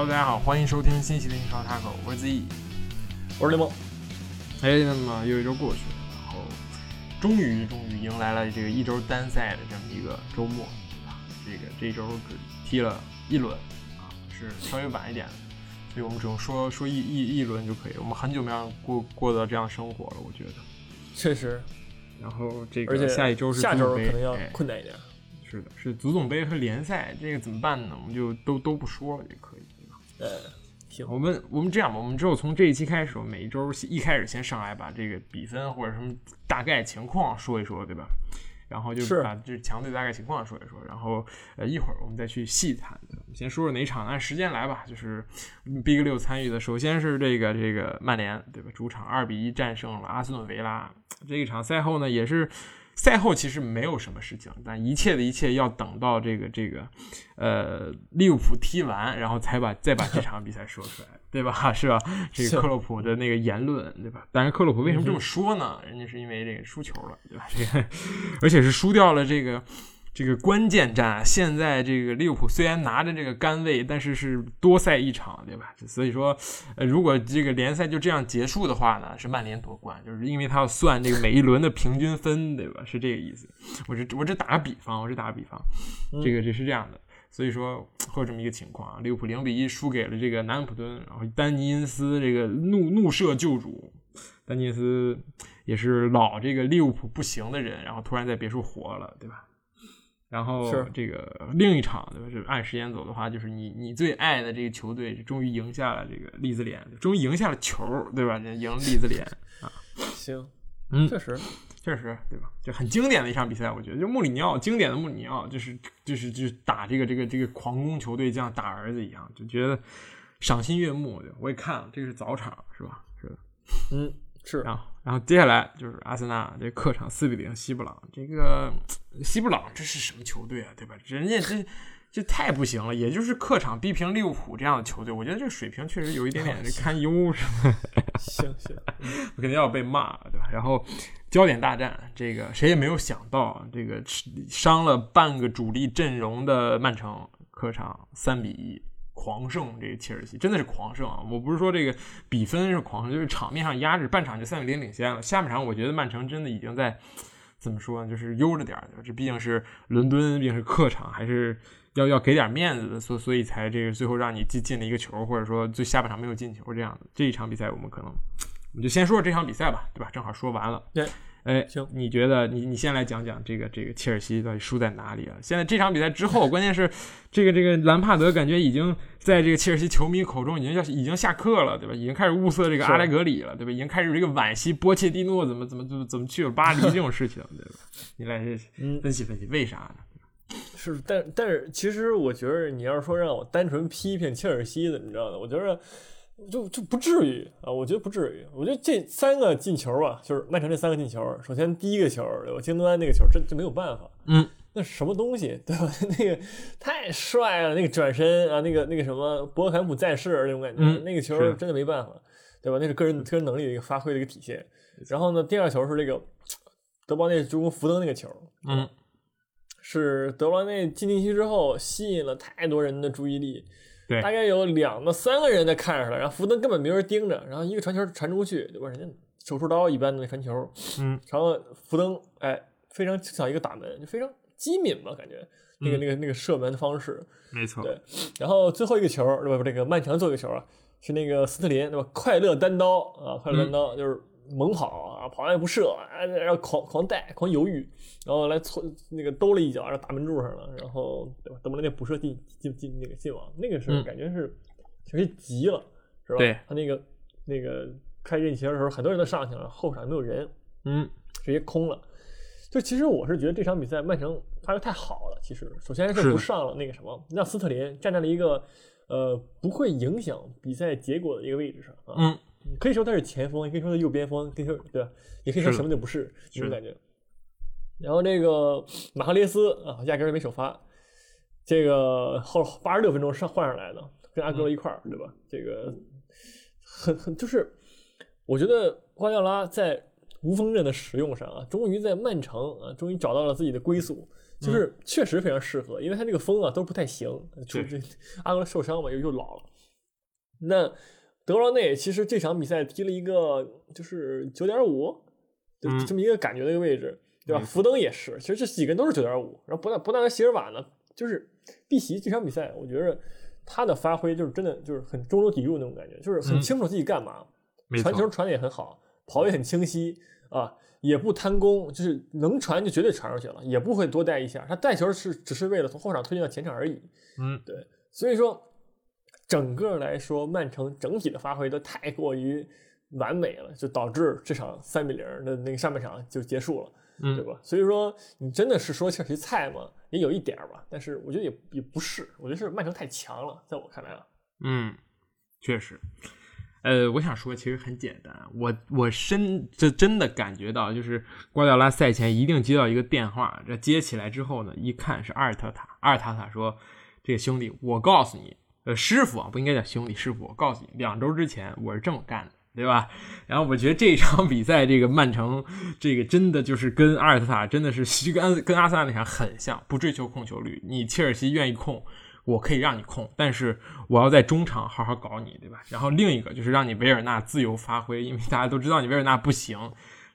Hello，大家好，欢迎收听新一期的英超 Taco，我是 Z，我是雷蒙。哎，那么又一周过去了，然后终于终于迎来了这个一周单赛的这么一个周末，对吧？这个这一周只踢了一轮啊，是稍微晚一点的，所以我们只用说说一一一轮就可以。我们很久没有过过到这样生活了，我觉得。确实。然后这个下一周是下周可能要困难一点。是的，是足总杯和联赛，这个怎么办呢？我们就都都不说了，也可以，呃。我们我们这样吧，我们之后从这一期开始，每一周一开始先上来把这个比分或者什么大概情况说一说，对吧？然后就把这强队大概情况说一说，然后呃一会儿我们再去细谈。先说说哪场，按时间来吧。就是 Big 六参与的，首先是这个这个曼联，对吧？主场二比一战胜了阿斯顿维拉。这一场赛后呢，也是。赛后其实没有什么事情，但一切的一切要等到这个这个，呃，利物浦踢完，然后才把再把这场比赛说出来，对吧？是吧？这个克洛普的那个言论，对吧？但是克洛普为什么这么说呢？人家是因为这个输球了，对吧？这个，而且是输掉了这个。这个关键战，现在这个利物浦虽然拿着这个杆位，但是是多赛一场，对吧？所以说，呃，如果这个联赛就这样结束的话呢，是曼联夺冠，就是因为他要算这个每一轮的平均分，对吧？是这个意思。我这我这打个比方，我这打个比方，这个这是这样的。所以说会有这么一个情况啊，利物浦零比一输给了这个南安普敦，然后丹尼因斯这个怒怒射救主，丹尼因斯也是老这个利物浦不行的人，然后突然在别处活了，对吧？然后这个另一场对吧？是按时间走的话，就是你你最爱的这个球队终于赢下了这个利兹联，终于赢下了球，对吧？赢利兹联啊，行，嗯，确实确实对吧？就很经典的一场比赛，我觉得就穆里尼奥经典的穆里尼奥，就是就是就是打这个这个这个狂攻球队，像打儿子一样，就觉得赏心悦目。我也看了，这个是早场是吧？是的，嗯。是啊，然后接下来就是阿森纳这客场四比零西布朗，这个西布朗这是什么球队啊？对吧？人家这这太不行了，也就是客场逼平利物浦这样的球队，我觉得这个水平确实有一点点 堪忧，是吧？行行，肯定要被骂，对吧？然后焦点大战，这个谁也没有想到，这个伤了半个主力阵容的曼城客场三比一。狂胜这个切尔西真的是狂胜啊！我不是说这个比分是狂胜，就是场面上压制，半场就三比零领先了。下半场我觉得曼城真的已经在怎么说呢？就是悠着点儿，这毕竟是伦敦，毕竟是客场，还是要要给点面子的，所所以才这个最后让你进进了一个球，或者说最下半场没有进球这样的。这一场比赛我们可能我们就先说说这场比赛吧，对吧？正好说完了。对。哎，行，你觉得你你先来讲讲这个这个切尔西到底输在哪里啊？现在这场比赛之后，关键是这个这个兰帕德感觉已经在这个切尔西球迷口中已经要已经下课了，对吧？已经开始物色这个阿莱格里了，对吧？已经开始这个惋惜波切蒂诺怎么怎么怎么怎么去了巴黎这种事情，对吧？你来 分析分析为啥呢？是，但但是其实我觉得你要是说让我单纯批评切尔西怎么着的，我觉得。就就不至于啊，我觉得不至于。我觉得这三个进球啊，就是曼城这三个进球。首先第一个球，对吧？京多安那个球，这就没有办法。嗯，那什么东西，对吧？那个太帅了，那个转身啊，那个那个什么博格坎普在世那种感觉，那个球真的没办法，对吧？那是个人个人能力的一个发挥的一个体现。然后呢，第二球是那个德保内助攻福登那个球，嗯，是德邦内进禁区之后吸引了太多人的注意力。大概有两个三个人在看着他，然后福登根本没人盯着，然后一个传球传出去，对吧？人家手术刀一般的传球，嗯，然后福登哎，非常像一个打门，就非常机敏吧，感觉那个那个那个射门的方式，没错。对，然后最后一个球，对吧？这个曼城做一个球啊，是那个斯特林，对吧？快乐单刀啊，快乐单刀就是。猛跑啊，跑完也不射，啊，然后狂狂带，狂犹豫，然后来搓那个兜了一脚，然后打门柱上了，然后对吧？等不那补射进进进那个进网，那个时候感觉是确实急了，是吧？对，他那个那个开任意球的时候，很多人都上去了，后场没有人，嗯，直接空了。就其实我是觉得这场比赛曼城发挥太好了。其实首先是不上了那个什么，让斯特林站在了一个呃不会影响比赛结果的一个位置上啊。嗯。可以说他是前锋，也可以说他右边锋，可以说对吧？也可以说什么都不是这种感觉。然后那个马赫雷斯啊，压根儿没首发，这个后八十六分钟上换上来的，跟阿戈罗一块儿，对吧？这个很很就是，我觉得瓜迪奥拉在无锋阵的使用上啊，终于在曼城啊，终于找到了自己的归宿，就是确实非常适合，因为他这个锋啊都不太行，就这阿戈罗受伤嘛，又又老了。那德罗内其实这场比赛踢了一个就是九点五，就这么一个感觉的一个位置，对吧？福登也是，其实这几个人都是九点五，然后不但不但席尔瓦呢，就是碧玺这场比赛，我觉得他的发挥就是真的就是很中流砥柱那种感觉，就是很清楚自己干嘛，传球传的也很好，跑也很清晰啊。也不贪功，就是能传就绝对传出去了，也不会多带一下。他带球是只是为了从后场推进到前场而已。嗯，对。所以说，整个来说，曼城整体的发挥都太过于完美了，就导致这场三比零的那个上半场就结束了，对吧？所以说，你真的是说切尔西菜吗？也有一点吧，但是我觉得也也不是，我觉得是曼城太强了，在我看来啊。嗯，确实。呃，我想说，其实很简单，我我深这真的感觉到，就是瓜迪奥拉赛前一定接到一个电话，这接起来之后呢，一看是阿尔特塔，阿尔塔塔说：“这个兄弟，我告诉你，呃，师傅啊，不应该叫兄弟，师傅，我告诉你，两周之前我是这么干的，对吧？”然后我觉得这一场 比赛，这个曼城，这个真的就是跟阿尔特塔真的是 跟跟阿森纳那场很像，不追求控球率，你切尔西愿意控。我可以让你控，但是我要在中场好好搞你，对吧？然后另一个就是让你维尔纳自由发挥，因为大家都知道你维尔纳不行。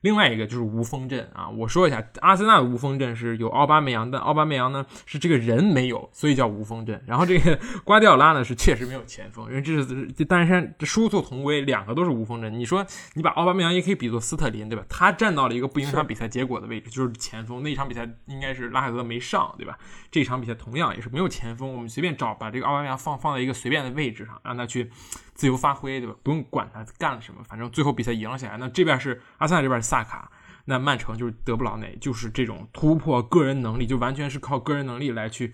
另外一个就是无锋阵啊，我说一下，阿森纳的无锋阵是有奥巴梅扬，但奥巴梅扬呢是这个人没有，所以叫无锋阵。然后这个 瓜迪奥拉呢是确实没有前锋，因为这是这单山殊途同归，两个都是无锋阵。你说你把奥巴梅扬也可以比作斯特林，对吧？他站到了一个不影响比赛结果的位置，就是前锋。那一场比赛应该是拉海泽没上，对吧？这场比赛同样也是没有前锋，我们随便找把这个奥巴梅扬放放在一个随便的位置上，让他去。自由发挥，对吧？不用管他干了什么，反正最后比赛赢了下来。那这边是阿森纳，这边是萨卡，那曼城就是德布劳内，就是这种突破个人能力，就完全是靠个人能力来去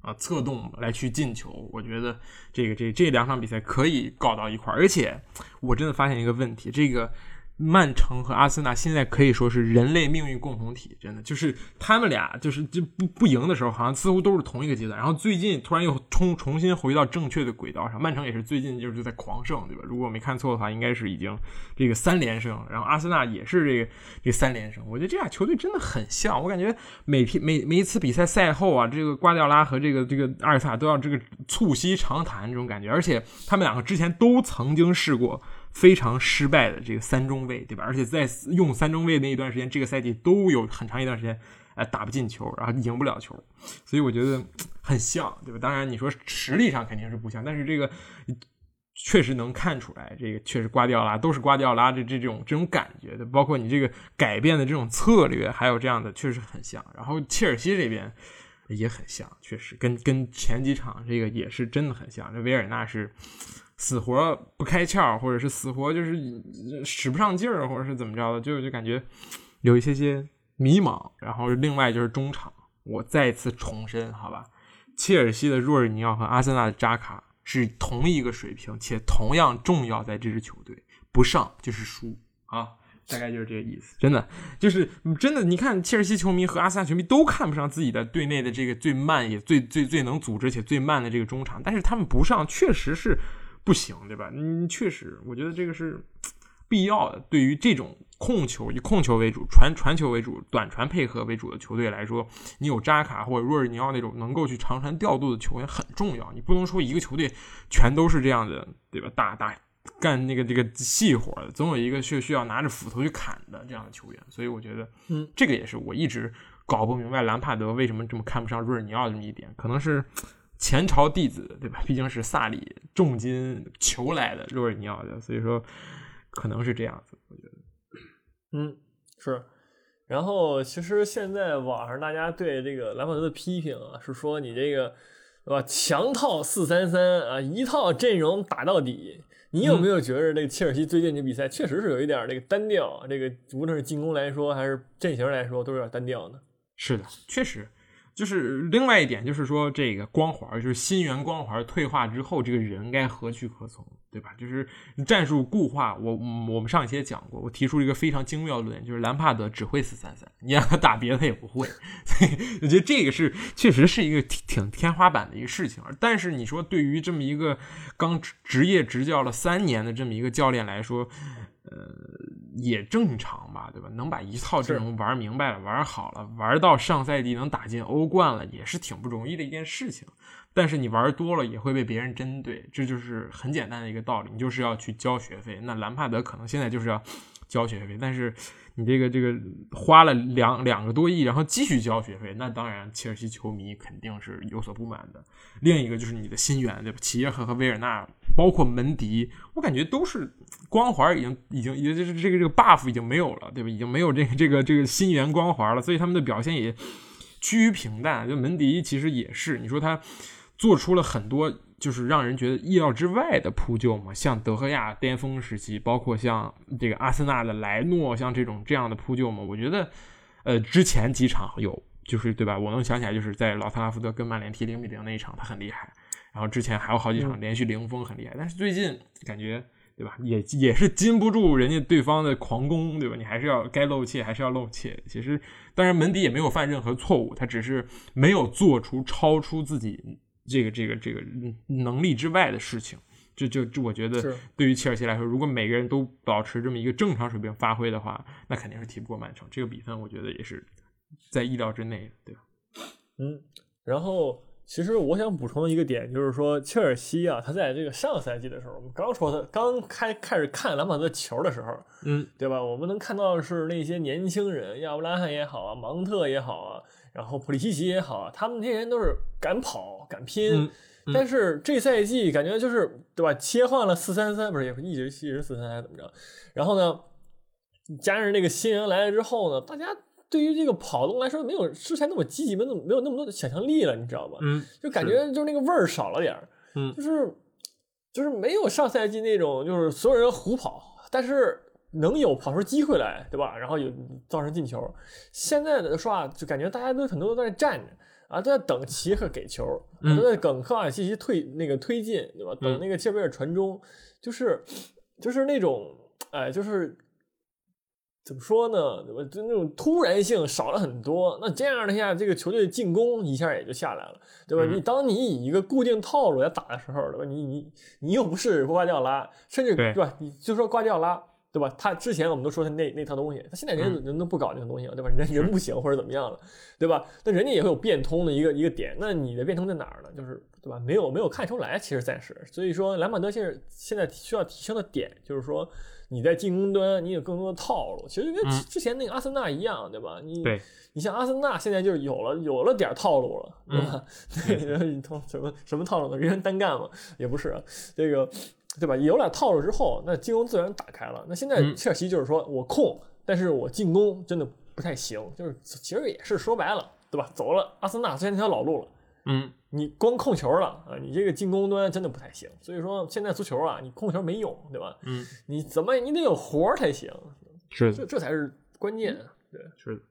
啊策动，来去进球。我觉得这个这这两场比赛可以搞到一块儿，而且我真的发现一个问题，这个。曼城和阿森纳现在可以说是人类命运共同体，真的就是他们俩就是就不不赢的时候，好像似乎都是同一个阶段。然后最近突然又重重新回到正确的轨道上，曼城也是最近就是在狂胜，对吧？如果我没看错的话，应该是已经这个三连胜。然后阿森纳也是这个这三连胜。我觉得这俩球队真的很像，我感觉每天每每一次比赛赛后啊，这个瓜迪奥拉和这个这个阿尔萨都要这个促膝长谈这种感觉，而且他们两个之前都曾经试过。非常失败的这个三中卫，对吧？而且在用三中卫那一段时间，这个赛季都有很长一段时间，哎，打不进球，然后赢不了球，所以我觉得很像，对吧？当然你说实力上肯定是不像，但是这个确实能看出来，这个确实瓜迪奥拉都是瓜迪奥拉的这种这种感觉的，包括你这个改变的这种策略，还有这样的，确实很像。然后切尔西这边也很像，确实跟跟前几场这个也是真的很像。这维尔纳是。死活不开窍，或者是死活就是使不上劲儿，或者是怎么着的，就就感觉有一些些迷茫。然后另外就是中场，我再次重申，好吧，切尔西的若尔尼奥和阿森纳的扎卡是同一个水平，且同样重要，在这支球队不上就是输啊，大概就是这个意思。真的就是真的，你看切尔西球迷和阿森纳球迷都看不上自己的队内的这个最慢也最最最能组织且最慢的这个中场，但是他们不上确实是。不行，对吧？嗯，确实，我觉得这个是必要的。对于这种控球以控球为主、传传球为主、短传配合为主的球队来说，你有扎卡或者若尔尼奥那种能够去长传调度的球员很重要。你不能说一个球队全都是这样的，对吧？大大干那个这个细活的，总有一个是需要拿着斧头去砍的这样的球员。所以我觉得，嗯，这个也是我一直搞不明白兰帕德为什么这么看不上若尔尼奥这么一点，可能是。前朝弟子，对吧？毕竟是萨里重金求来的若尔尼奥的，所以说可能是这样子。我觉得，嗯，是。然后其实现在网上大家对这个兰帕德的批评啊，是说你这个对吧？强套四三三啊，一套阵容打到底。你有没有觉得这个切尔西最近这比赛确实是有一点这个单调？这个无论是进攻来说还是阵型来说，都有点单调呢？是的，确实。就是另外一点，就是说这个光环，就是新援光环退化之后，这个人该何去何从，对吧？就是战术固化。我我们上一期也讲过，我提出一个非常精妙论点，就是兰帕德只会四三三，你让他打别的也不会。所以我觉得这个是确实是一个挺挺天花板的一个事情。但是你说对于这么一个刚职业执教了三年的这么一个教练来说，呃，也正常吧，对吧？能把一套阵容玩明白了、玩好了，玩到上赛季能打进欧冠了，也是挺不容易的一件事情。但是你玩多了也会被别人针对，这就是很简单的一个道理。你就是要去交学费。那兰帕德可能现在就是要交学费，但是你这个这个花了两两个多亿，然后继续交学费，那当然切尔西球迷肯定是有所不满的。另一个就是你的新援，对吧？齐耶赫和维尔纳，包括门迪，我感觉都是光环已经已经也就是这个这个 buff 已经没有了，对吧？已经没有这个这个这个新援光环了，所以他们的表现也趋于平淡。就门迪其实也是，你说他。做出了很多就是让人觉得意料之外的扑救嘛，像德赫亚巅峰时期，包括像这个阿森纳的莱诺，像这种这样的扑救嘛，我觉得，呃，之前几场有，就是对吧？我能想起来，就是在老特拉福德跟曼联踢零比零那一场，他很厉害。然后之前还有好几场连续零封很厉害，但是最近感觉，对吧？也也是禁不住人家对方的狂攻，对吧？你还是要该漏气还是要漏气。其实，当然门迪也没有犯任何错误，他只是没有做出超出自己。这个这个这个能力之外的事情，就就就我觉得，对于切尔西来说，如果每个人都保持这么一个正常水平发挥的话，那肯定是踢不过曼城。这个比分，我觉得也是在意料之内，对吧？嗯，然后其实我想补充的一个点就是说，切尔西啊，他在这个上赛季的时候，我们刚说他刚开开始看兰帕德球的时候，嗯，对吧？我们能看到的是那些年轻人，亚布拉罕也好啊，芒特也好啊。然后普利西奇也好啊，他们这些人都是敢跑敢拼，但是这赛季感觉就是对吧？切换了四三三，不是也一直一直四三三怎么着？然后呢，加上这个新人来了之后呢，大家对于这个跑动来说没有之前那么积极，没有那么多的想象力了，你知道吧？嗯，就感觉就是那个味儿少了点儿，嗯，就是就是没有上赛季那种就是所有人胡跑，但是。能有跑出机会来，对吧？然后有造成进球。现在的说啊，就感觉大家都很多都在站着啊，都在等齐克给球，都在等科瓦西奇退那个推进，对吧？等那个切贝尔传中，就是就是那种哎，就是怎么说呢？对吧？就那种突然性少了很多。那这样的下，这个球队进攻一下也就下来了，对吧？你当你以一个固定套路来打的时候，对吧？你你你又不是瓜迪奥拉，甚至对吧？你就说瓜迪奥拉。对吧？他之前我们都说他那那套东西，他现在人人都不搞那个东西了，对吧？人人不行或者怎么样了，对吧？那人家也会有变通的一个一个点，那你的变通在哪儿呢？就是对吧？没有没有看出来，其实暂时。所以说，兰帕德现在现在需要提升的点就是说，你在进攻端你有更多的套路，其实跟之前那个阿森纳一样，对吧？你你像阿森纳现在就是有了有了点套路了，对吧？对，套什么什么套路呢？人员单干嘛？也不是这个。对吧？有了套路之后，那进攻自然打开了。那现在切尔西就是说我控，但是我进攻真的不太行。就是其实也是说白了，对吧？走了阿森纳之前那条老路了。嗯，你光控球了啊，你这个进攻端真的不太行。所以说现在足球啊，你控球没用，对吧？嗯，你怎么你得有活儿才行。是，这这才是关键。对，是的。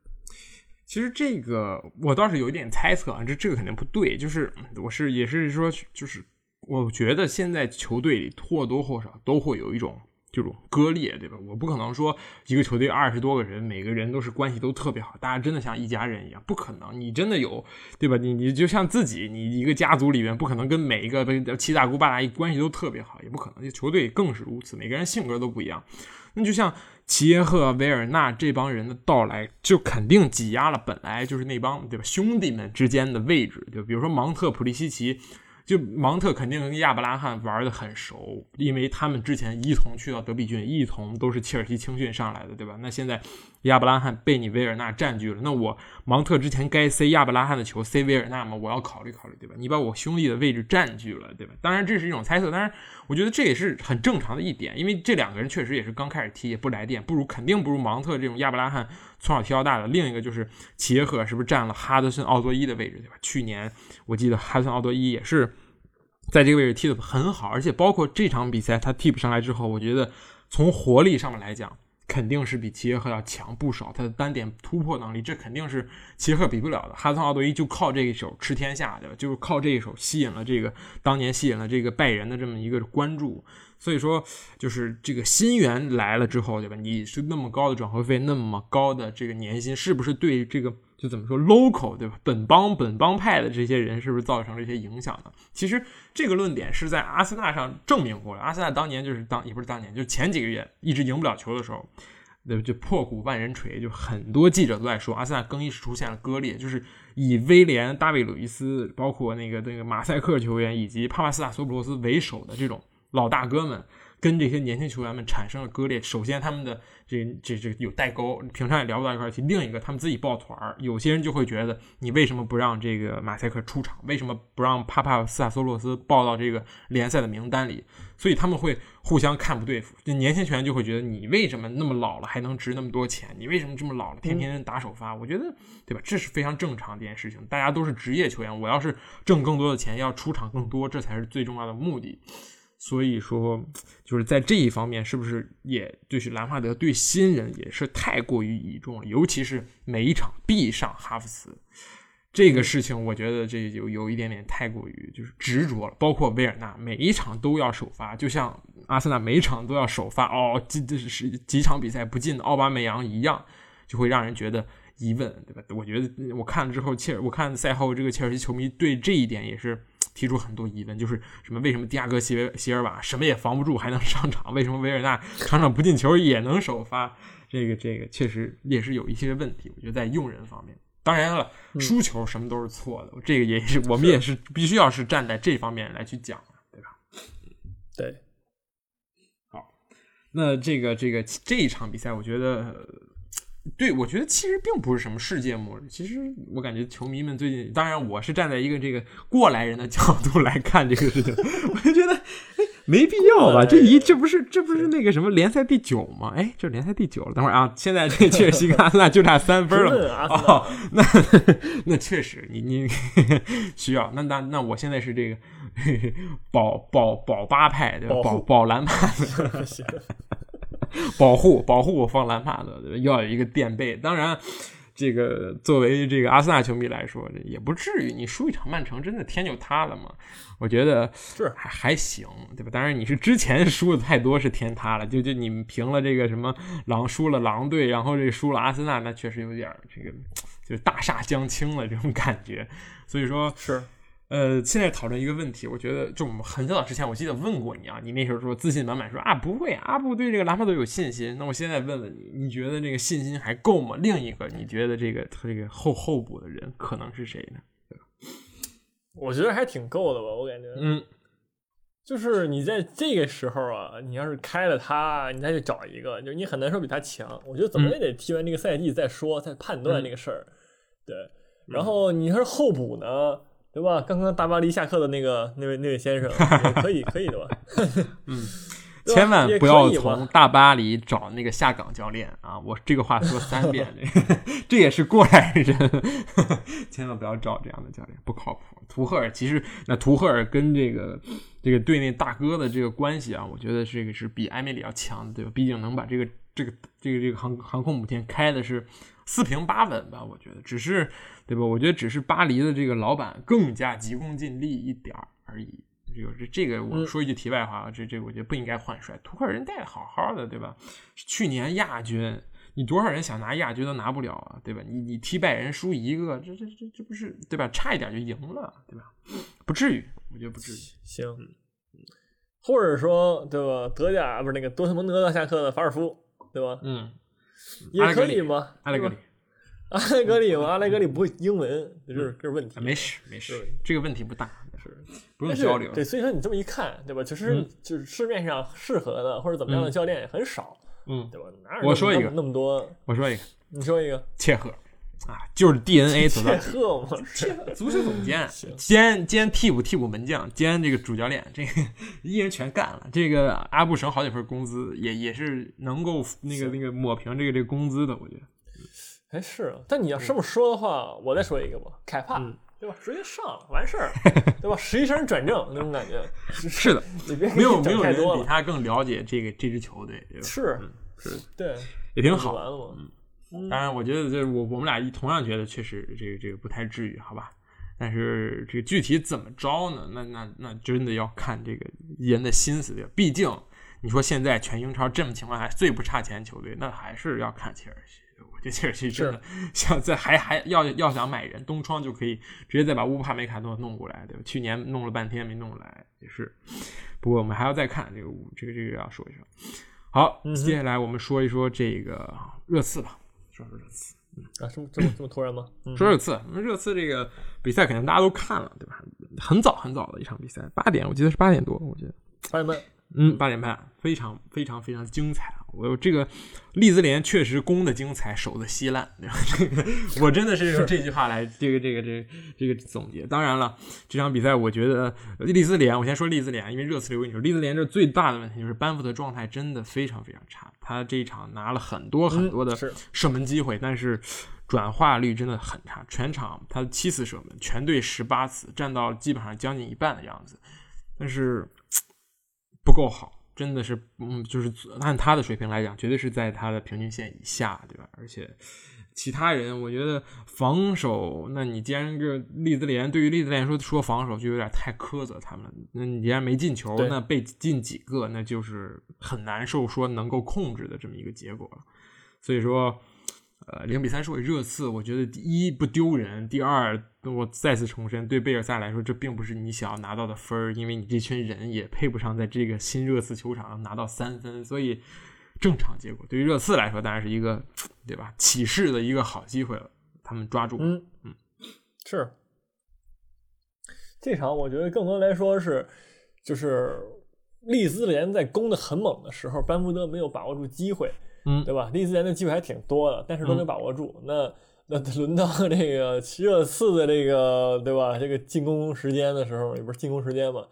其实这个我倒是有一点猜测啊，这这个肯定不对。就是我是也是说就是。我觉得现在球队里或多或少都会有一种这种割裂，对吧？我不可能说一个球队二十多个人，每个人都是关系都特别好，大家真的像一家人一样，不可能。你真的有，对吧？你你就像自己，你一个家族里面不可能跟每一个七大姑八大姨关系都特别好，也不可能。球队更是如此，每个人性格都不一样。那就像齐耶赫、维尔纳这帮人的到来，就肯定挤压了本来就是那帮对吧兄弟们之间的位置，就比如说芒特、普利西奇。就芒特肯定跟亚伯拉罕玩的很熟，因为他们之前一同去到德比郡，一同都是切尔西青训上来的，对吧？那现在亚伯拉罕被你维尔纳占据了，那我芒特之前该塞亚伯拉罕的球塞维尔纳吗？我要考虑考虑，对吧？你把我兄弟的位置占据了，对吧？当然这是一种猜测，当然我觉得这也是很正常的一点，因为这两个人确实也是刚开始踢，也不来电，不如肯定不如芒特这种亚伯拉罕从小踢到大的。另一个就是齐耶赫是不是占了哈德森奥多伊的位置，对吧？去年我记得哈德森奥多伊也是。在这个位置踢得很好，而且包括这场比赛他替补上来之后，我觉得从活力上面来讲，肯定是比齐耶赫要强不少。他的单点突破能力，这肯定是齐耶赫比不了的。哈森奥多伊就靠这一手吃天下，对吧？就是靠这一手吸引了这个当年吸引了这个拜仁的这么一个关注。所以说，就是这个新援来了之后，对吧？你是那么高的转会费，那么高的这个年薪，是不是对这个就怎么说 local 对吧？本邦本邦派的这些人是不是造成了一些影响呢？其实这个论点是在阿森纳上证明过了。阿森纳当年就是当也不是当年，就前几个月一直赢不了球的时候，对就破鼓万人锤，就很多记者都在说阿森纳更衣室出现了割裂，就是以威廉、大卫·鲁伊斯，包括那个那个马赛克球员以及帕帕斯塔索普罗斯为首的这种老大哥们。跟这些年轻球员们产生了割裂。首先，他们的这这这有代沟，平常也聊不到一块去。另一个，他们自己抱团儿，有些人就会觉得，你为什么不让这个马赛克出场？为什么不让帕帕斯塔索洛斯报到这个联赛的名单里？所以他们会互相看不对付。就年轻球员就会觉得，你为什么那么老了还能值那么多钱？你为什么这么老了天天打首发？我觉得，对吧？这是非常正常的一件事情。大家都是职业球员，我要是挣更多的钱，要出场更多，这才是最重要的目的。所以说，就是在这一方面，是不是也就是兰帕德对新人也是太过于倚重了？尤其是每一场必上哈弗茨这个事情，我觉得这就有一点点太过于就是执着了。包括维尔纳每一场都要首发，就像阿森纳每一场都要首发哦，这这是几场比赛不进奥巴梅扬一样，就会让人觉得疑问，对吧？我觉得我看了之后，切尔我看赛后这个切尔西球迷对这一点也是。提出很多疑问，就是什么？为什么迪亚哥席维席尔瓦什么也防不住还能上场？为什么维尔纳场场不进球也能首发？这个这个确实也是有一些问题。我觉得在用人方面，当然了，输球什么都是错的。这个也是我们也是必须要是站在这方面来去讲，对吧？对。好，那这个这个这一场比赛，我觉得。对，我觉得其实并不是什么世界末日。其实我感觉球迷们最近，当然我是站在一个这个过来人的角度来看这个事情，我就觉得哎，没必要吧？这一这不是这不是那个什么联赛第九吗？哎，这联赛第九了。等会儿啊，现在这切尔西跟阿森纳就差三分了。哦，那那确实，你你 需要。那那那我现在是这个 保保保八派对吧？保保蓝派。保护保护我放兰帕德，要有一个垫背。当然，这个作为这个阿森纳球迷来说，也不至于。你输一场曼城，真的天就塌了嘛？我觉得是还还行，对吧？当然你是之前输的太多，是天塌了。就就你们平了这个什么狼，输了狼队，然后这输了阿森纳，那确实有点这个就是大厦将倾了这种感觉。所以说，是。呃，现在讨论一个问题，我觉得就我们很早之前，我记得问过你啊，你那时候说自信满满，说啊不会，阿布对这个兰帕德有信心。那我现在问问你，你觉得这个信心还够吗？另一个，你觉得这个他这个后候补的人可能是谁呢？我觉得还挺够的吧，我感觉，嗯，就是你在这个时候啊，你要是开了他，你再去找一个，就你很难说比他强。我觉得怎么也得踢完这个赛季再说，再判断这个事儿。对，然后你要是候补呢？对吧？刚刚大巴黎下课的那个那位那位先生，可以可以的吧？嗯，千万不要从大巴黎找那个下岗教练啊！我这个话说三遍，这也是过来人，千万不要找这样的教练，不靠谱。图赫尔其实那图赫尔跟这个这个队内大哥的这个关系啊，我觉得这个是比埃梅里要强的，对吧？毕竟能把这个这个这个这个航航空母舰开的是。四平八稳吧，我觉得只是，对吧？我觉得只是巴黎的这个老板更加急功近利一点儿而已。这个这这个，我说一句题外话啊，这这我觉得不应该换帅。图赫尔人带的好好的，对吧？去年亚军，你多少人想拿亚军都拿不了啊，对吧？你你踢拜仁输一个，这这这这不是对吧？差一点就赢了，对吧？不至于，我觉得不至于。行，或者说，对吧？德甲不是那个多特蒙德下课的法尔夫，对吧？嗯。也可以吗？阿莱格里，阿莱格里吗？阿莱格里不会英文，这是这是问题。没事没事，这个问题不大，是不用交流。对，所以说你这么一看，对吧？其实就是市面上适合的或者怎么样的教练也很少，嗯，对吧？我说一个，那么多，我说一个，你说一个，切赫。啊，就是 DNA 走到切赫吗？足球总监 兼兼替补替补门将兼这个主教练，这个 一人全干了。这个阿布省好几份工资，也也是能够那个那个抹平这个这个工资的，我觉得。哎，是，但你要这么说的话，我再说一个吧，凯帕，对吧？直接上了，完事儿，对吧？实习生转正那种感觉。是的，没有没有人比他更了解这个这支球队。是是，对，也挺好。完了吗？当然，我觉得这我我们俩一同样觉得确实这个这个不太至于，好吧？但是这个具体怎么着呢？那那那真的要看这个人的心思对毕竟你说现在全英超这么情况下最不差钱球队，那还是要看切尔西，我觉得切尔西真的想在还还要要想买人，东窗就可以直接再把乌帕梅卡诺弄过来，对吧？去年弄了半天没弄来，也是。不过我们还要再看这个这个这个要说一说。好，接下来我们说一说这个热刺吧，说说热刺。啊，这么这么这么突然吗？说热刺，那热刺这个比赛肯定大家都看了，对吧？很早很早的一场比赛，八点，我记得是八点多，我记得八点半。嗯，八点半，非常非常非常精彩啊！我这个利兹联确实攻的精彩，守的稀烂，我真的是用这句话来这个这个这这个总结。当然了，这场比赛我觉得利兹联，我先说利兹联，因为热刺流，你说利兹联这最大的问题就是班福德状态真的非常非常差，他这一场拿了很多很多的射门机会，但是转化率真的很差，全场他七次射门，全队十八次，占到基本上将近一半的样子，但是。不够好，真的是，嗯，就是按他的水平来讲，绝对是在他的平均线以下，对吧？而且其他人，我觉得防守，那你既然这利兹联对于利兹联说说防守就有点太苛责他们了，那你既然没进球，那被进几个，那就是很难受说能够控制的这么一个结果了。所以说。呃，零比三输给热刺，我觉得第一不丢人，第二我再次重申，对贝尔萨来说，这并不是你想要拿到的分儿，因为你这群人也配不上在这个新热刺球场上拿到三分，所以正常结果对于热刺来说，当然是一个对吧起势的一个好机会了，他们抓住。嗯嗯，是这场我觉得更多来说是就是利兹联在攻的很猛的时候，班福德没有把握住机会。嗯，对吧？利兹联的机会还挺多的，但是都没把握住。那那轮到 这个热刺的这个，对吧？这个进攻时间的时候，也不是进攻时间嘛，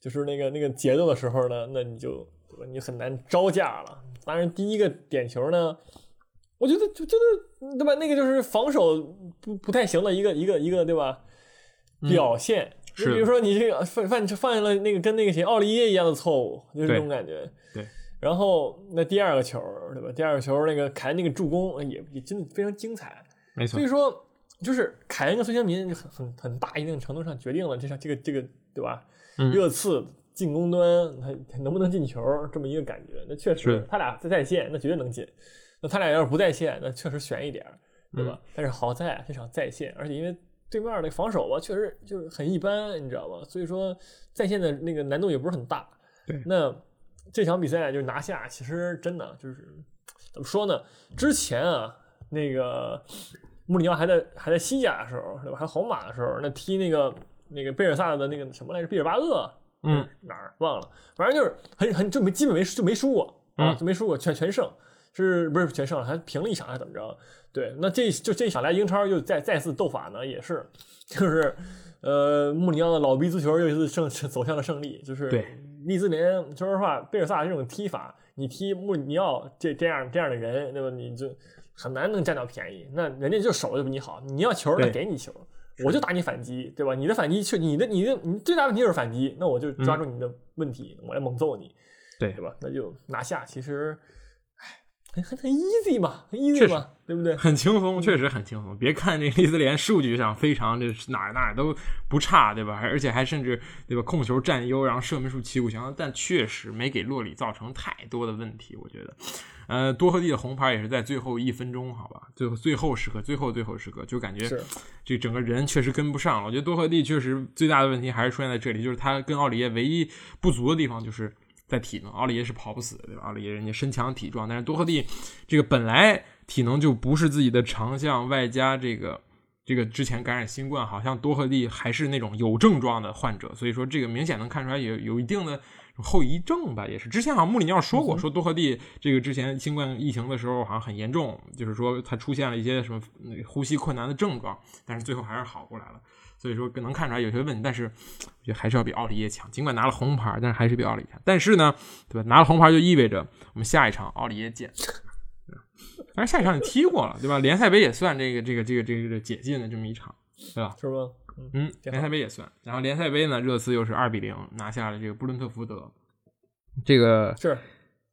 就是那个那个节奏的时候呢，那你就？你很难招架了。当然，第一个点球呢，我觉得就觉得对吧？那个就是防守不不太行的一个一个一个对吧？表现。是，比如说你这个犯犯犯下了那个跟那个谁奥利耶一样的错误，就是这种感觉。对。然后那第二个球，对吧？第二个球那个凯恩那个助攻也也真的非常精彩，没错。所以说，就是凯恩跟孙兴民很很很大一定程度上决定了这场这个这个对吧？热刺进攻端他他能不能进球这么一个感觉。那确实他俩在在线，那绝对能进。那他俩要是不在线，那确实悬一点，对吧？但是好在这场在线，而且因为对面的防守吧，确实就是很一般，你知道吧？所以说在线的那个难度也不是很大。对，那。这场比赛就是拿下，其实真的就是怎么说呢？之前啊，那个穆里尼奥还在还在西甲的时候，对吧？还皇马的时候，那踢那个那个贝尔萨的那个什么来着？毕尔巴鄂，嗯，哪儿忘了？反正就是很很就没基本没就没输过啊，就没输过，全全胜，是不是全胜了？还平了一场还是怎么着？对，那这就这一场来英超又再再次斗法呢，也是就是呃穆里尼奥的老逼足球又一次胜走向了胜利，就是对。利兹联，说实话，贝尔萨这种踢法，你踢穆里尼奥这这样这样的人，对吧？你就很难能占到便宜。那人家就守的比你好，你要球，他给你球，我就打你反击，对吧？你的反击，去你的你的你最大问题就是反击，那我就抓住你的问题，我来猛揍你，对对吧？那就拿下。其实。很很很 easy 嘛，很 easy 嘛，对不对？很轻松，确实很轻松。别看这利兹联数据上非常这哪哪都不差，对吧？而且还甚至对吧？控球占优，然后射门数旗鼓相当，但确实没给洛里造成太多的问题。我觉得，呃，多赫蒂的红牌也是在最后一分钟，好吧？最后最后时刻，最后最后时刻，就感觉这整个人确实跟不上了。我觉得多赫蒂确实最大的问题还是出现在这里，就是他跟奥里耶唯一不足的地方就是。在体能，奥利耶是跑不死的，对吧？奥利耶人家身强体壮，但是多赫蒂这个本来体能就不是自己的长项，外加这个这个之前感染新冠，好像多赫蒂还是那种有症状的患者，所以说这个明显能看出来有有一定的后遗症吧，也是之前好像穆里尼奥说过，说多赫蒂这个之前新冠疫情的时候好像很严重，就是说他出现了一些什么呼吸困难的症状，但是最后还是好过来了。所以说能看出来有些问题，但是我觉得还是要比奥里耶强。尽管拿了红牌，但是还是比奥里强。但是呢，对吧？拿了红牌就意味着我们下一场奥里耶见。但是下一场你踢过了，对吧？联赛杯也算这个这个这个这个解禁的这么一场，对吧？是吗？嗯，联赛杯也算。然后联赛杯呢，热刺又是二比零拿下了这个布伦特福德，这个是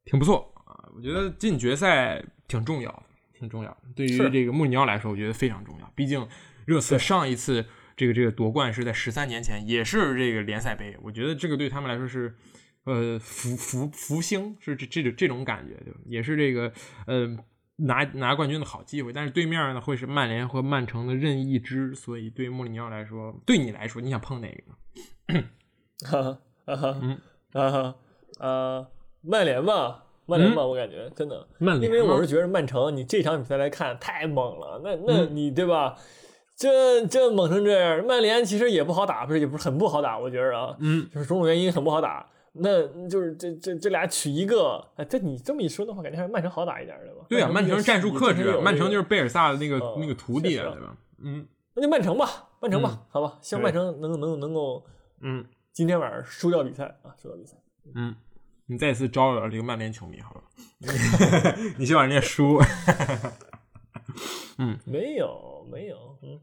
挺不错啊。我觉得进决赛挺重要的，挺重要的。对于这个穆里尼奥来说，我觉得非常重要。毕竟热刺上一次。这个这个夺冠是在十三年前，也是这个联赛杯。我觉得这个对他们来说是，呃，福福福星，是这这种这种感觉，对吧？也是这个，呃，拿拿冠军的好机会，但是对面呢会是曼联和曼城的任意支，所以对穆里尼奥来说，对你来说，你想碰哪个呢？哈哈，嗯啊哈啊，曼联吧，曼联吧，我感觉真的，曼联，因为我是觉得曼城，你这场比赛来看太猛了，那那你对吧？这这猛成这样，曼联其实也不好打，不是也不是很不好打，我觉得啊，嗯，就是种种原因很不好打。那就是这这这俩取一个，哎，这你这么一说的话，感觉还是曼城好打一点，对吧？对啊，曼城战术克制，曼城就是贝尔萨的那个那个徒弟，对吧？嗯，那就曼城吧，曼城吧，好吧，希望曼城能能能够，嗯，今天晚上输掉比赛啊，输掉比赛。嗯，你再次招惹了这个曼联球迷，好吧？你希望人家输？嗯，没有没有，嗯，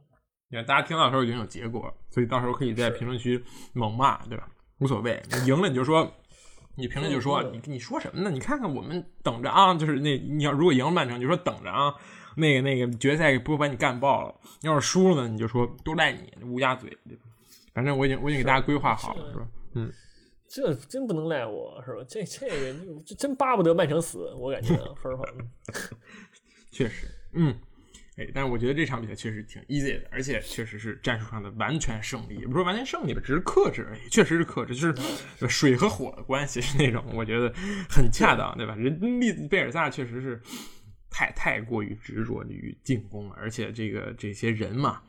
你看大家听到的时候已经有结果，所以到时候可以在评论区猛骂，对吧？无所谓，你赢了你就说，你评论就说你你说什么呢？你看看我们等着啊，就是那你要如果赢了曼城，就说等着啊，那个那个决赛不会把你干爆了。要是输了呢，你就说都赖你乌鸦嘴？反正我已经我已经给大家规划好了，是吧？嗯，这真不能赖我，是吧？这这个真巴不得曼城死，我感觉 说实话，确实，嗯。哎，但是我觉得这场比赛确实挺 easy 的，而且确实是战术上的完全胜利，也不是完全胜利吧，只是克制而已，确实是克制，就是水和火的关系是那种，我觉得很恰当，对吧？人利贝尔萨确实是太太过于执着于进攻了，而且这个这些人嘛，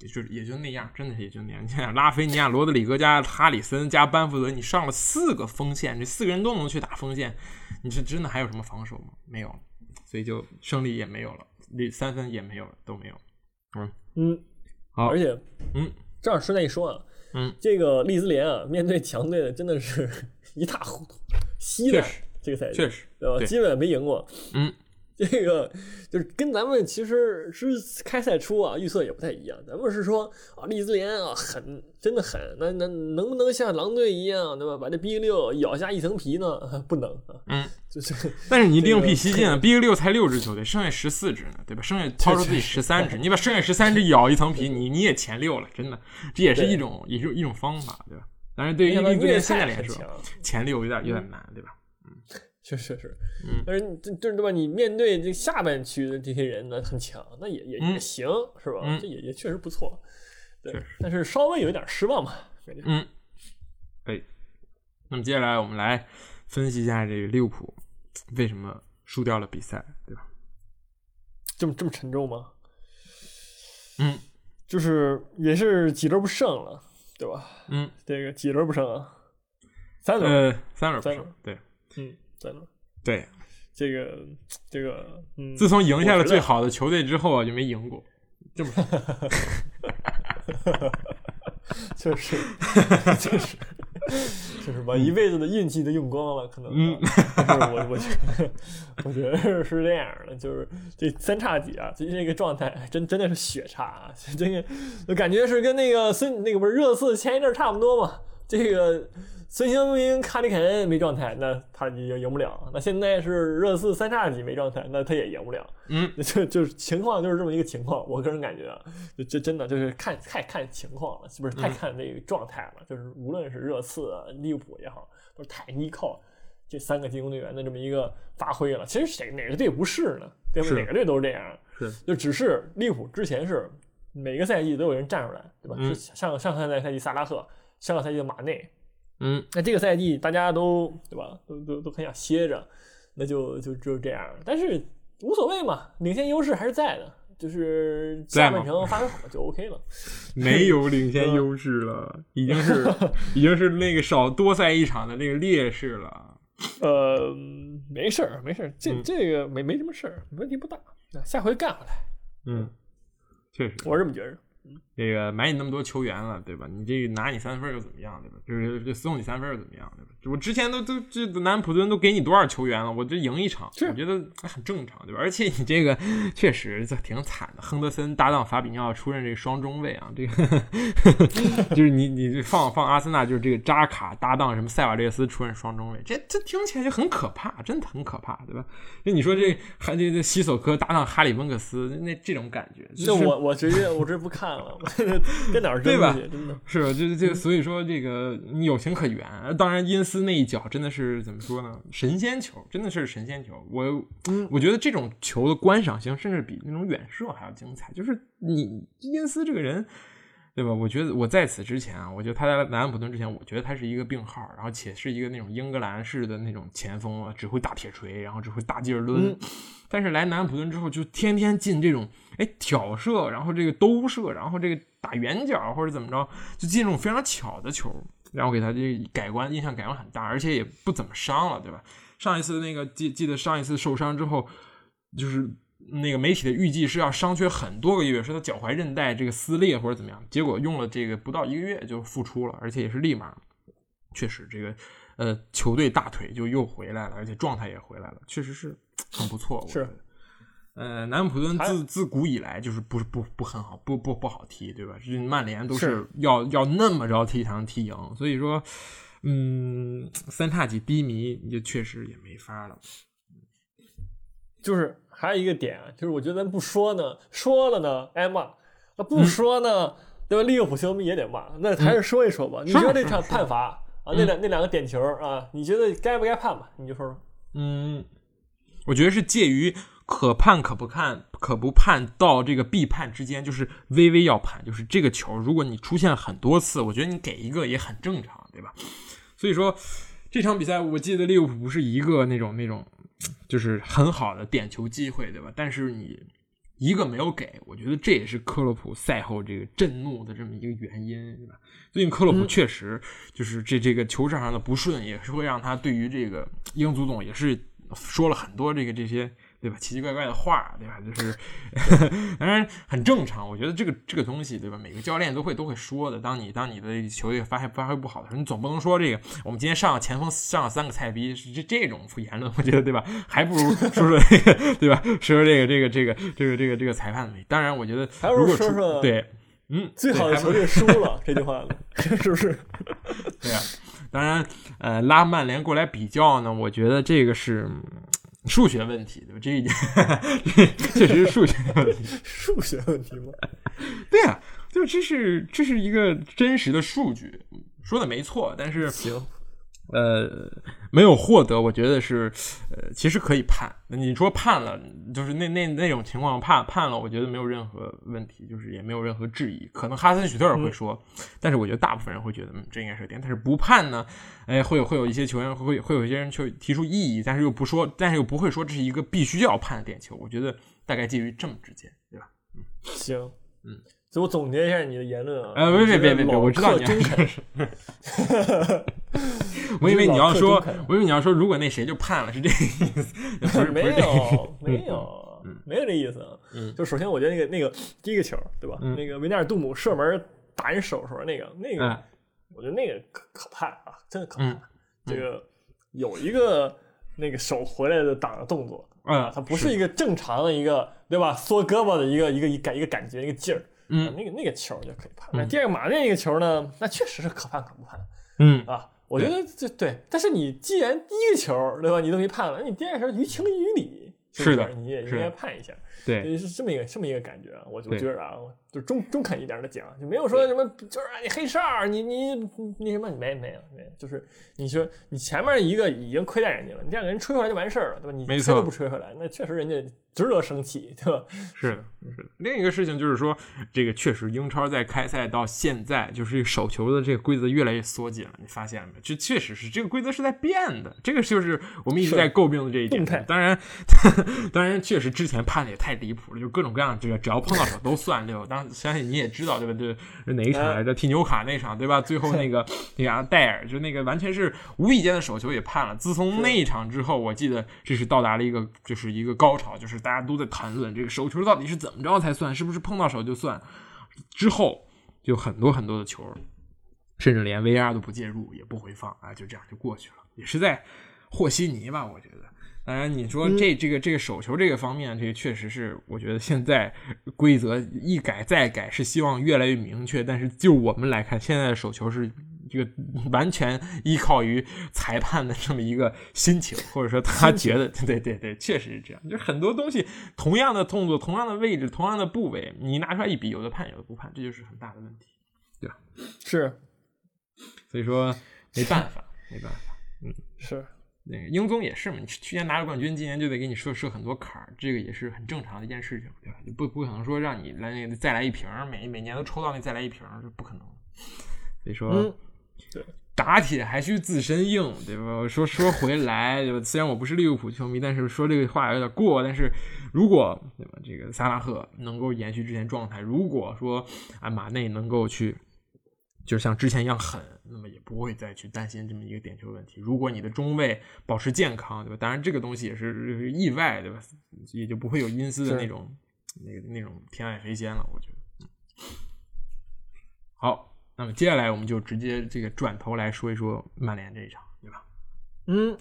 也就也就那样，真的是也就那样。你想拉菲尼亚、罗德里戈加哈里森加班福德，你上了四个锋线，这四个人都能去打锋线，你是真的还有什么防守吗？没有，所以就胜利也没有了。这三分也没有了，都没有。嗯嗯，好，而且嗯，正好顺带一说啊，嗯，这个利兹联啊，面对强队的真的是 一塌糊涂，稀的。这个赛季确实对吧？基本没赢过。嗯。这个就是跟咱们其实是开赛初啊预测也不太一样，咱们是说啊利兹联啊狠，真的狠，那那能不能像狼队一样，对吧？把这 B 六咬下一层皮呢？不能啊，嗯，就是。但是你另辟蹊径，B 六才六支球队，剩下十四支呢，对吧？剩下超出自己十三支，你把剩下十三支咬一层皮，你你也前六了，真的，这也是一种也是一种方法，对吧？但是对于利兹联现在来说，前六有点有点难，对吧？确实是，但是这这对吧？你面对这下半区的这些人呢，很强，那也也也行，是吧？这也也确实不错，对。但是稍微有一点失望吧，感觉。嗯，哎，那么接下来我们来分析一下这个利物浦为什么输掉了比赛，对吧？这么这么沉重吗？嗯，就是也是几轮不胜了，对吧？嗯，这个几轮不胜啊？三轮，呃，三轮不胜，对，嗯。在呢，对，这个这个，嗯，自从赢下了最好的球队之后啊，就没赢过，这么，确实，确实，就是 把一辈子的运气都用光了，可能，嗯，我我觉得，我觉得是这样的，就是这三叉戟啊，最近这个状态真真的是血叉啊，这个感觉是跟那个孙那个不是热刺前一阵差不多嘛，这个。孙兴民、卡里肯恩没状态，那他就赢不了。那现在是热刺三叉戟没状态，那他也赢不了。嗯，就就是情况就是这么一个情况。我个人感觉啊，就这真的就是看太看情况了，是不是太看那个状态了？就是无论是热刺、利物浦也好，都是太依靠这三个进攻队员的这么一个发挥了。其实谁哪个队不是呢？对吧？哪个队都是这样。是，就只是利物浦之前是每个赛季都有人站出来，对吧？上上上赛季萨拉赫，上个赛季的马内。嗯，那这个赛季大家都对吧？都都都很想歇着，那就就就这样。但是无所谓嘛，领先优势还是在的，就是下半程发挥好就 OK 了。没有领先优势了，已经是 已经是那个少多赛一场的那个劣势了。呃，没事儿，没事儿，这这个没没什么事儿，问题不大。下回干回来。嗯，确实，我是这么觉着。这个买你那么多球员了，对吧？你这个拿你三分又怎么样，对吧？就是就送你三分又怎么样，对吧？我之前都都这南普顿都给你多少球员了，我这赢一场，我觉得很正常，对吧？而且你这个确实这挺惨的，亨德森搭档法比尼奥出任这个双中卫啊，这个 就是你你放放阿森纳就是这个扎卡搭档什么塞瓦略斯出任双中卫，这这听起来就很可怕，真的很可怕，对吧？就你说这还这这西索科搭档哈里温克斯，那这种感觉，那我我直接我这不看。跟哪儿对吧？真的是，就就所以说这个你有情可原。当然，因斯那一脚真的是怎么说呢？神仙球，真的是神仙球。我我觉得这种球的观赏性甚至比那种远射还要精彩。就是你因斯这个人。对吧？我觉得我在此之前啊，我觉得他在南安普顿之前，我觉得他是一个病号，然后且是一个那种英格兰式的那种前锋啊，只会打铁锤，然后只会大劲儿抡。但是来南安普顿之后，就天天进这种哎挑射，然后这个兜射，然后这个打圆角或者怎么着，就进这种非常巧的球，然后给他这改观，印象改观很大，而且也不怎么伤了，对吧？上一次那个记记得上一次受伤之后，就是。那个媒体的预计是要伤缺很多个月，说他脚踝韧带这个撕裂或者怎么样，结果用了这个不到一个月就复出了，而且也是立马，确实这个呃球队大腿就又回来了，而且状态也回来了，确实是很不错。是，呃，南安普顿自自古以来就是不不不很好，不不不好踢，对吧？这曼联都是要要那么着踢才能踢赢，所以说，嗯，三叉戟低迷，你就确实也没法了，就是。还有一个点啊，就是我觉得咱不说呢，说了呢挨骂；那不说呢，对吧？利物浦球迷也得骂。那还是说一说吧。你觉得这场判罚啊，那两那两个点球啊，你觉得该不该判吧？你就说说。嗯，我觉得是介于可判可不判、可不判到这个必判之间，就是微微要判。就是这个球，如果你出现了很多次，我觉得你给一个也很正常，对吧？所以说这场比赛，我记得利物浦不是一个那种那种。就是很好的点球机会，对吧？但是你一个没有给，我觉得这也是克洛普赛后这个震怒的这么一个原因，对吧？最近克洛普确实就是这这个球场上的不顺，也是会让他对于这个英足总也是说了很多这个这些。对吧？奇奇怪怪的话，对吧？就是 当然很正常。我觉得这个这个东西，对吧？每个教练都会都会说的。当你当你的球队发发挥不好的时候，你总不能说这个我们今天上了前锋上了三个菜逼，是这这种言论。我觉得对吧？还不如说说这个 对吧？说说这个这个这个这个这个这个裁判的。当然，我觉得如果说说对，嗯，最好的球队输了这句话 是不是？对呀。当然，呃，拉曼联过来比较呢，我觉得这个是。数学问题对吧？这一点 确实是数学问题。数学问题吗？对啊，就这是这是一个真实的数据，说的没错。但是行。呃，没有获得，我觉得是，呃，其实可以判。你说判了，就是那那那种情况判判了，我觉得没有任何问题，就是也没有任何质疑。可能哈森许特尔会说，但是我觉得大部分人会觉得，嗯，这应该是点。但是不判呢，哎，会有会有一些球员会会有一些人去提出异议，但是又不说，但是又不会说这是一个必须要判的点球。我觉得大概介于这么之间，对吧？嗯，行，嗯。我总结一下你的言论啊！呃，别别别别别，我知道你要说。我以为你要说，我以为你要说，如果那谁就判了，是这个意思。没有，没有，没有这意思。嗯，就首先我觉得那个那个第一个球，对吧？那个维纳尔杜姆射门打人手时候那个那个，我觉得那个可可怕啊，真的可怕。这个有一个那个手回来的挡的动作啊，它不是一个正常的一个，对吧？缩胳膊的一个一个一感一个感觉一个劲儿。嗯，那个那个球就可以判。那第二个马内那个球呢？那确实是可判可不判。嗯啊，我觉得这对。但是你既然第一个球对吧，你都没判了，那你第二个球于情于理，是的，你也应该判一下。对，是这么一个这么一个感觉。我就觉得啊，就中中肯一点的讲，就没有说什么就是你黑哨，你你那什么没没有没有，就是你说你前面一个已经亏待人家了，你这样给人吹回来就完事儿了，对吧？你吹都不吹回来，那确实人家。值得生气，对吧？是的，是的。另一个事情就是说，这个确实英超在开赛到现在，就是手球的这个规则越来越缩紧了。你发现了没？这确实是这个规则是在变的。这个就是我们一直在诟病的这一点。当然，当然，确实之前判的也太离谱了，就各种各样这个，只要碰到手都算六。当相信你也知道，对吧？这哪一场来着？踢纽卡那场，对吧？最后那个 那个戴尔，就那个完全是无意间的手球也判了。自从那一场之后，我记得这是到达了一个就是一个高潮，就是。大家都在谈论这个手球到底是怎么着才算，是不是碰到手就算？之后就很多很多的球，甚至连 VR 都不介入，也不回放啊，就这样就过去了，也是在和稀泥吧？我觉得。当然，你说这这个这个手球这个方面，这个确实是，我觉得现在规则一改再改，是希望越来越明确。但是就我们来看，现在的手球是这个完全依靠于裁判的这么一个心情，或者说 他觉得，对对对，确实是这样。就很多东西，同样的动作，同样的位置，同样的部位，你拿出来一比，有的判，有的不判，这就是很大的问题，对吧？是，所以说没办法，没办法，嗯，是。那个英宗也是嘛，你去年拿了冠军，今年就得给你设设很多坎儿，这个也是很正常的一件事情，对吧？就不不可能说让你来那个再来一瓶，每每年都抽到那再来一瓶，这不可能。所以说，对，打铁还需自身硬，对吧？说说回来，对吧？虽然我不是利物浦球迷，但是说这个话有点过。但是如果对吧，这个萨拉赫能够延续之前状态，如果说啊马内能够去。就像之前一样狠，那么也不会再去担心这么一个点球问题。如果你的中卫保持健康，对吧？当然这个东西也是意外，对吧？也就不会有因斯的那种那个那种天外飞仙了。我觉得。好，那么接下来我们就直接这个转头来说一说曼联这一场，对吧？嗯，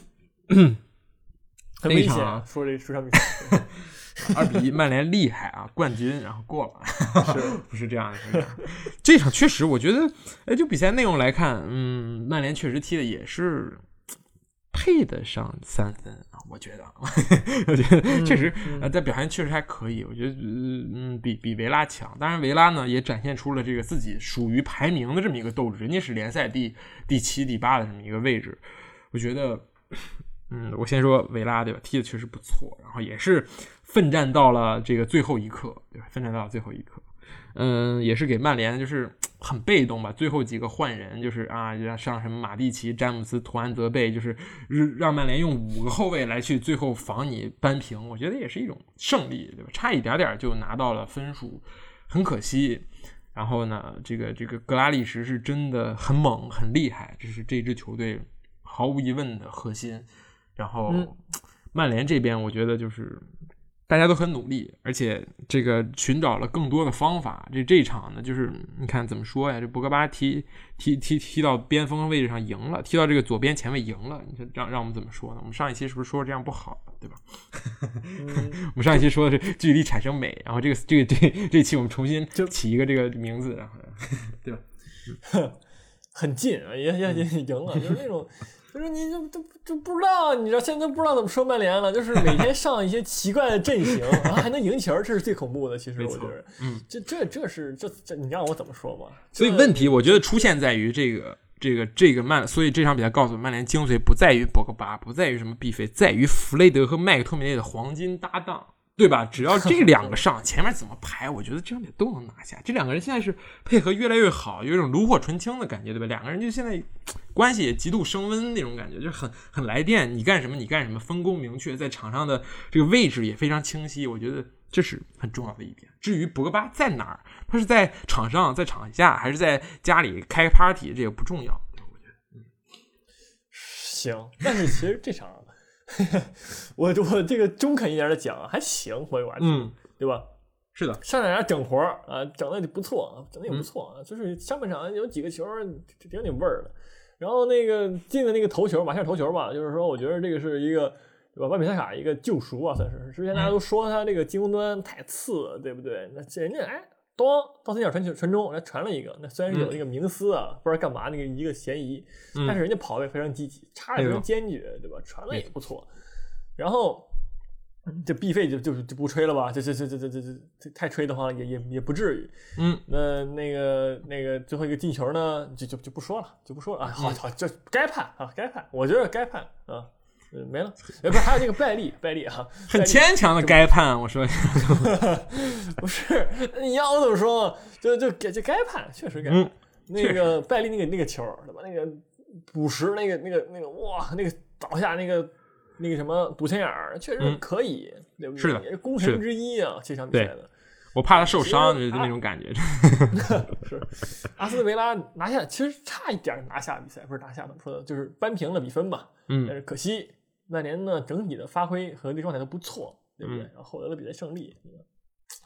很危险。说这说场比赛。二比一，曼联厉害啊，冠军，然后过了，不是这样的。这场确实，我觉得，哎，就比赛内容来看，嗯，曼联确实踢的也是配得上三分啊，我觉得，我觉得确实，呃，在表现确实还可以，我觉得，嗯，比比维拉强。当然，维拉呢也展现出了这个自己属于排名的这么一个斗志，人家是联赛第第七、第八的这么一个位置，我觉得。嗯，我先说维拉对吧？踢的确实不错，然后也是奋战到了这个最后一刻，对吧？奋战到了最后一刻，嗯，也是给曼联就是 很被动吧。最后几个换人，就是啊，上什么马蒂奇、詹姆斯、图安泽贝，就是让曼联用五个后卫来去最后防你扳平，我觉得也是一种胜利，对吧？差一点点就拿到了分数，很可惜。然后呢，这个这个格拉利什是真的很猛很厉害，这是这支球队毫无疑问的核心。然后，曼联这边我觉得就是大家都很努力，而且这个寻找了更多的方法。这这场呢，就是你看怎么说呀？这博格巴踢踢踢踢到边锋位置上赢了，踢到这个左边前卫赢了。你说让让我们怎么说呢？我们上一期是不是说这样不好，对吧？我们上一期说的是距离产生美，然后这个这个这这期我们重新起一个这个名字，然后 对吧？很近啊，也也也赢了，就是那种。就是你就就就不知道，你知道现在都不知道怎么说曼联了。就是每天上一些奇怪的阵型，然后还能赢球，这是最恐怖的。其实我觉得，嗯，这这这是这这，你让我怎么说吧？所以问题我觉得出现在于这个这个这个曼，所以这场比赛告诉曼联精髓不在于博格巴，不在于什么必费，在于弗雷德和麦克托米内的黄金搭档。对吧？只要这两个上，前面怎么排，我觉得这两点都能拿下。这两个人现在是配合越来越好，有一种炉火纯青的感觉，对吧？两个人就现在关系也极度升温那种感觉，就是很很来电。你干什么，你干什么，分工明确，在场上的这个位置也非常清晰。我觉得这是很重要的一点。至于博格巴在哪儿，他是在场上，在场下，还是在家里开 party，这也不重要。我觉得，嗯，行。但是其实这场。我我这个中肯一点的讲还行，我玩嗯，对吧？是的，上场整活儿啊，整的就不错，整的也不错啊。就是上半场有几个球挺有点味儿的，然后那个进的那个头球，马夏尔头球吧，就是说我觉得这个是一个对吧？万比萨卡一个救赎啊，算是。之前大家都说他这个进攻端太次了，对不对？那人家哎。咣，到三角传球传中，来传了一个。那虽然是有那个明思啊，不知道干嘛那个一个嫌疑，但是人家跑位非常积极，插的非常坚决，对吧？传的也不错。然后这 B 费就就就不吹了吧？这这这这这这这太吹的话也也也不至于。嗯，那那个那个最后一个进球呢，就就就不说了，就不说了啊。好好，就该判啊，该判，我觉得该判啊。没了，哎，不是，还有那个拜利，拜利 哈，很牵强的该判，我说，不是，你要我怎么说？就就该就该判，确实该。判。那个拜利那个那个球，对吧？那个补时，那个那个那个，哇，那个倒下那个那个什么堵前眼儿，确实可以，对不对？是的，也是功臣之一啊，这场比赛的。我怕他受伤，就那种感觉。是，阿斯顿维拉拿下，其实差一点拿下比赛，不是拿下怎么说的，就是扳平了比分吧。嗯，但是可惜。曼联呢，整体的发挥和那状态都不错，对不对？然后获得了比赛胜利，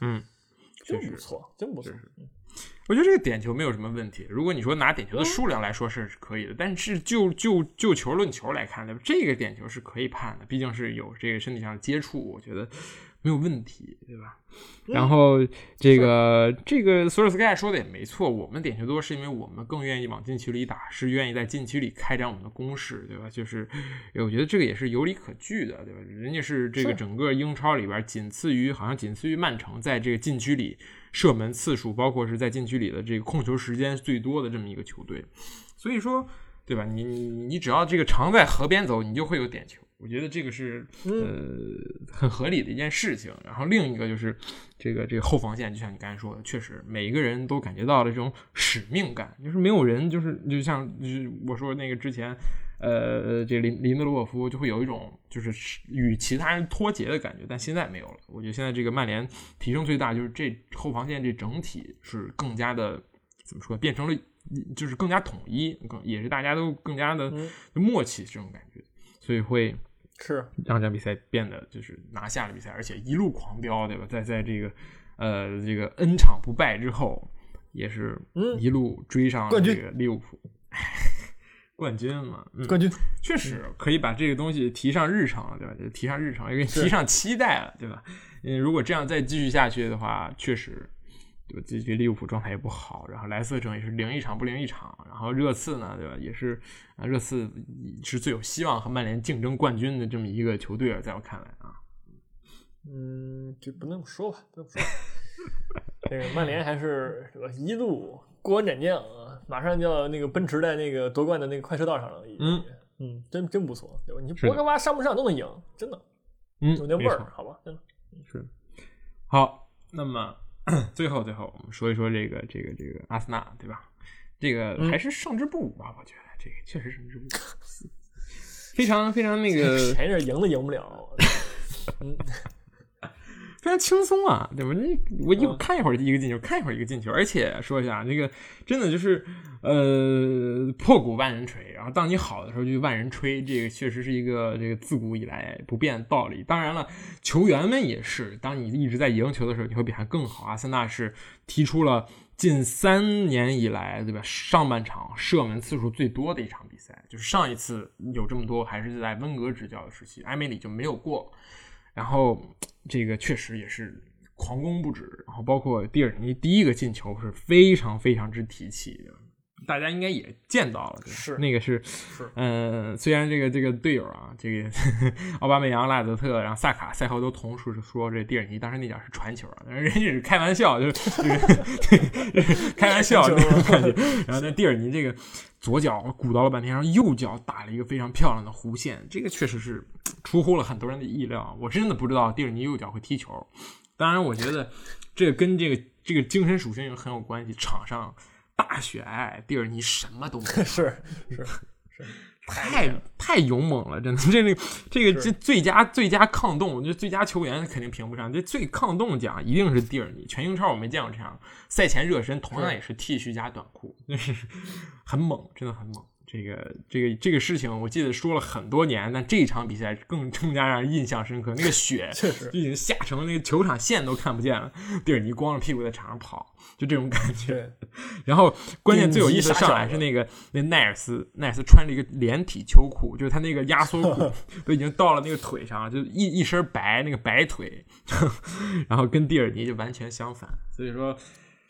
嗯，真不错，真不错。我觉得这个点球没有什么问题。如果你说拿点球的数量来说是可以的，但是就就就球论球来看，对吧？这个点球是可以判的，毕竟是有这个身体上的接触，我觉得没有问题，对吧？然后这个这个索尔斯克亚说的也没错，我们点球多是因为我们更愿意往禁区里打，是愿意在禁区里开展我们的攻势，对吧？就是我觉得这个也是有理可据的，对吧？人家是这个整个英超里边仅次于好像仅次于曼城，在这个禁区里射门次数，包括是在禁区里的这个控球时间最多的这么一个球队，所以说，对吧？你你你只要这个常在河边走，你就会有点球。我觉得这个是呃很合理的一件事情。然后另一个就是这个这个后防线，就像你刚才说的，确实每一个人都感觉到了这种使命感，就是没有人就是就像就是我说那个之前呃这林林德罗夫就会有一种就是与其他人脱节的感觉，但现在没有了。我觉得现在这个曼联提升最大就是这后防线这整体是更加的怎么说，变成了就是更加统一，更也是大家都更加的默契这种感觉，所以会。是让这场比赛变得就是拿下了比赛，而且一路狂飙，对吧？在在这个呃这个 N 场不败之后，也是一路追上这个利物浦 冠军嘛？冠军确实可以把这个东西提上日程了，对吧？就提上日程，也给提上期待了，对吧？嗯，如果这样再继续下去的话，确实。对吧？这这利物浦状态也不好，然后莱斯特城也是零一场不零一场，然后热刺呢，对吧？也是啊，热刺是最有希望和曼联竞争冠军的这么一个球队，在我看来啊，嗯，这不那么说吧，不么说。这个曼联还是是吧？一路过关斩将啊，马上就要那个奔驰在那个夺冠的那个快车道上了，嗯嗯，真真不错，对吧？你博格巴上不上都能赢，真的，嗯，有那味儿，好吧，真的是。好，那么。最后，最后，我们说一说这个，这个，这个阿森纳，对吧？这个还是胜之不武吧？我觉得这个确实胜之不武，非常非常那个，前阵赢都赢不了。嗯。非常轻松啊，对吧？那我一看一会儿一个进球，看一会儿一个进球，而且说一下，这个真的就是，呃，破鼓万人锤，然后当你好的时候就万人吹，这个确实是一个这个自古以来不变的道理。当然了，球员们也是，当你一直在赢球的时候，你会比他更好。阿森纳是提出了近三年以来，对吧？上半场射门次数最多的一场比赛，就是上一次有这么多还是在温格执教的时期，埃梅里就没有过。然后这个确实也是狂攻不止，然后包括蒂尔尼第一个进球是非常非常之提气的，大家应该也见到了，是那个是是嗯，虽然这个这个队友啊，这个奥巴梅扬、拉泽特，然后萨卡赛后都同时说这蒂尔尼当时那脚是传球啊，人家是开玩笑，就是 开玩笑这种感觉，然后那蒂尔尼这个。左脚鼓捣了半天，然后右脚打了一个非常漂亮的弧线，这个确实是出乎了很多人的意料。我真的不知道蒂尔尼右脚会踢球。当然，我觉得这个跟这个这个精神属性很有关系。场上大雪皑，蒂尔尼什么都没 是是是。太太勇猛了，真的，这个这个这最佳最佳抗冻，这最佳球员肯定评不上，这最抗冻奖一定是蒂尔尼。全英超我没见过这样，赛前热身同样也是 T 恤加短裤，那是很猛，真的很猛。这个这个这个事情，我记得说了很多年，但这一场比赛更 更加让人印象深刻。那个雪 确实已经下成那个球场线都看不见了，蒂尔尼光着屁股在场上跑，就这种感觉。然后关键最有意思上来是那个那奈尔斯，奈尔斯穿着一个连体秋裤，就是他那个压缩裤 都已经到了那个腿上了，就一一身白那个白腿，然后跟蒂尔尼就完全相反。所以说，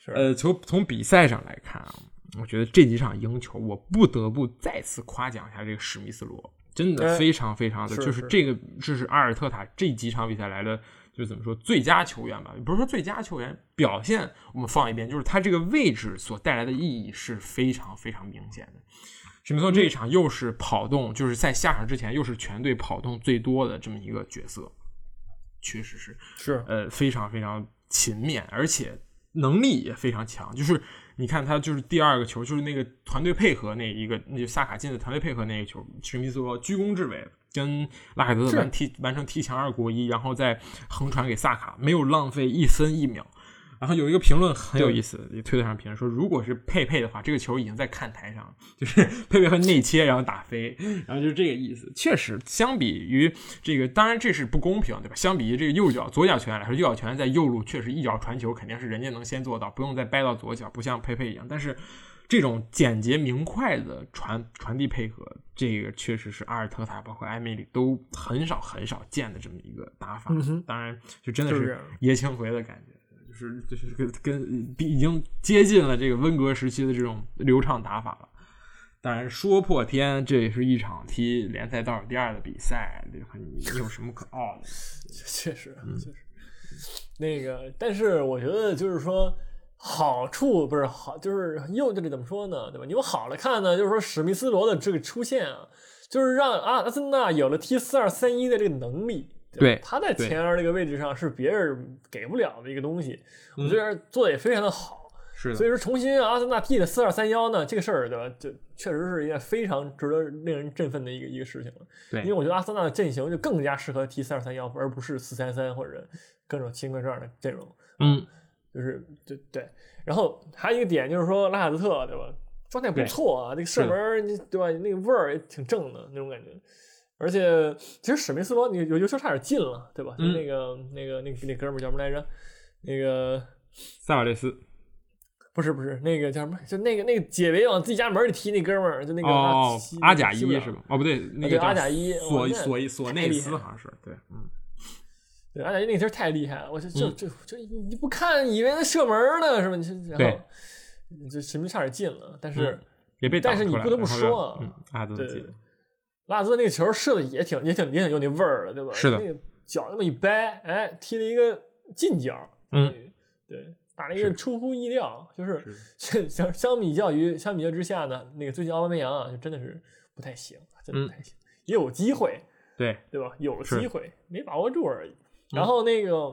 呃，从从比赛上来看啊。我觉得这几场赢球，我不得不再次夸奖一下这个史密斯罗，真的非常非常的，就是这个这是阿尔特塔这几场比赛来的，就是怎么说最佳球员吧？不是说最佳球员表现，我们放一边，就是他这个位置所带来的意义是非常非常明显的。史密斯这一场又是跑动，就是在下场之前又是全队跑动最多的这么一个角色，确实是是呃非常非常勤勉，而且能力也非常强，就是。你看他就是第二个球，就是那个团队配合那一个，那就萨卡进的团队配合那个球，史密斯罗居功至伟，跟拉海德特完踢完成踢墙二过一，然后再横传给萨卡，没有浪费一分一秒。然后有一个评论很有意思，推特上评论说，如果是佩佩的话，这个球已经在看台上，就是 佩佩和内切，然后打飞，然后就是这个意思。确实，相比于这个，当然这是不公平，对吧？相比于这个右脚左脚球员来说，右脚球员在右路确实一脚传球肯定是人家能先做到，不用再掰到左脚，不像佩佩一样。但是这种简洁明快的传传递配合，这个确实是阿尔特塔包括艾梅里都很少很少见的这么一个打法。当然，就真的是爷青回的感觉，就是就是跟跟已经接近了这个温格时期的这种流畅打法了。当然，说破天，这也是一场踢联赛倒数第二的比赛，你 有什么可傲的？确实，确实。那个，但是我觉得就是说，好处不是好，就是又这里怎么说呢？对吧？你往好了看呢，就是说史密斯罗的这个出现啊，就是让阿阿森纳有了踢四二三一的这个能力。对，他在前二这个位置上是别人给不了的一个东西，我觉得做的也非常的好。是，所以说重新阿森纳踢的四二三幺呢，这个事儿对吧？就确实是一件非常值得令人振奋的一个一个事情了。对，因为我觉得阿森纳的阵型就更加适合踢四二三幺，而不是四三三或者各种奇形怪状的阵容。嗯，就是对对。然后还有一个点就是说拉卡泽特对吧？状态不错啊，这个射门对吧？那个味儿也挺正的那种感觉。而且其实史密斯罗你有有球差点进了对吧？就那个那个那个那哥们儿叫什么来着？那个塞瓦雷斯。不是不是那个叫什么？就那个那个解围往自己家门里踢那哥们儿，就那个哦阿贾伊是吧？哦不对，那个阿贾伊索索索内斯好像是对，嗯，对阿贾伊那个球太厉害了，我就就就就你不看以为他射门呢是吧？你然后就神明差点进了，但是也被但是你不得不说啊，对，拉兹那个球射的也挺也挺也挺有那味儿的，对吧？是的，那个脚那么一掰，哎，踢了一个近角，嗯，对。打了一个出乎意料，就是 相相比较于相比较之下呢，那个最近奥巴梅扬啊，就真的是不太行，真的不太行，也有机会，对对吧？有机会没把握住而已。然后那个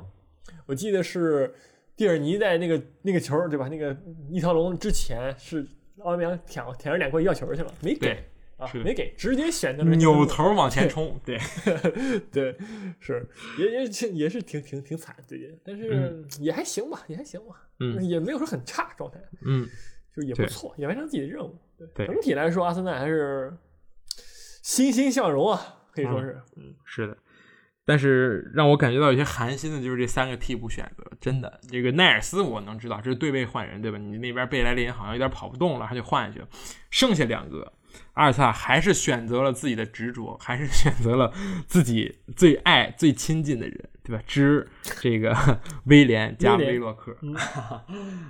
我记得是蒂尔尼在那个那个球对吧？那个一条龙之前是奥巴梅扬舔舔着脸过去要球去了，没给。啊，没给，直接选择了扭头往前冲，对，对，是，也也也是挺挺挺惨，最近，但是也还行吧，也还行吧，嗯，也没有说很差状态，嗯，就也不错，也完成自己的任务，对，整体来说，阿森纳还是欣欣向荣啊，可以说是，嗯，是的，但是让我感觉到有些寒心的就是这三个替补选择，真的，这个奈尔斯我能知道，这是对位换人，对吧？你那边贝莱林好像有点跑不动了，他就换下去了，剩下两个。阿尔萨还是选择了自己的执着，还是选择了自己最爱、最亲近的人，对吧？之 这个威廉加威洛克。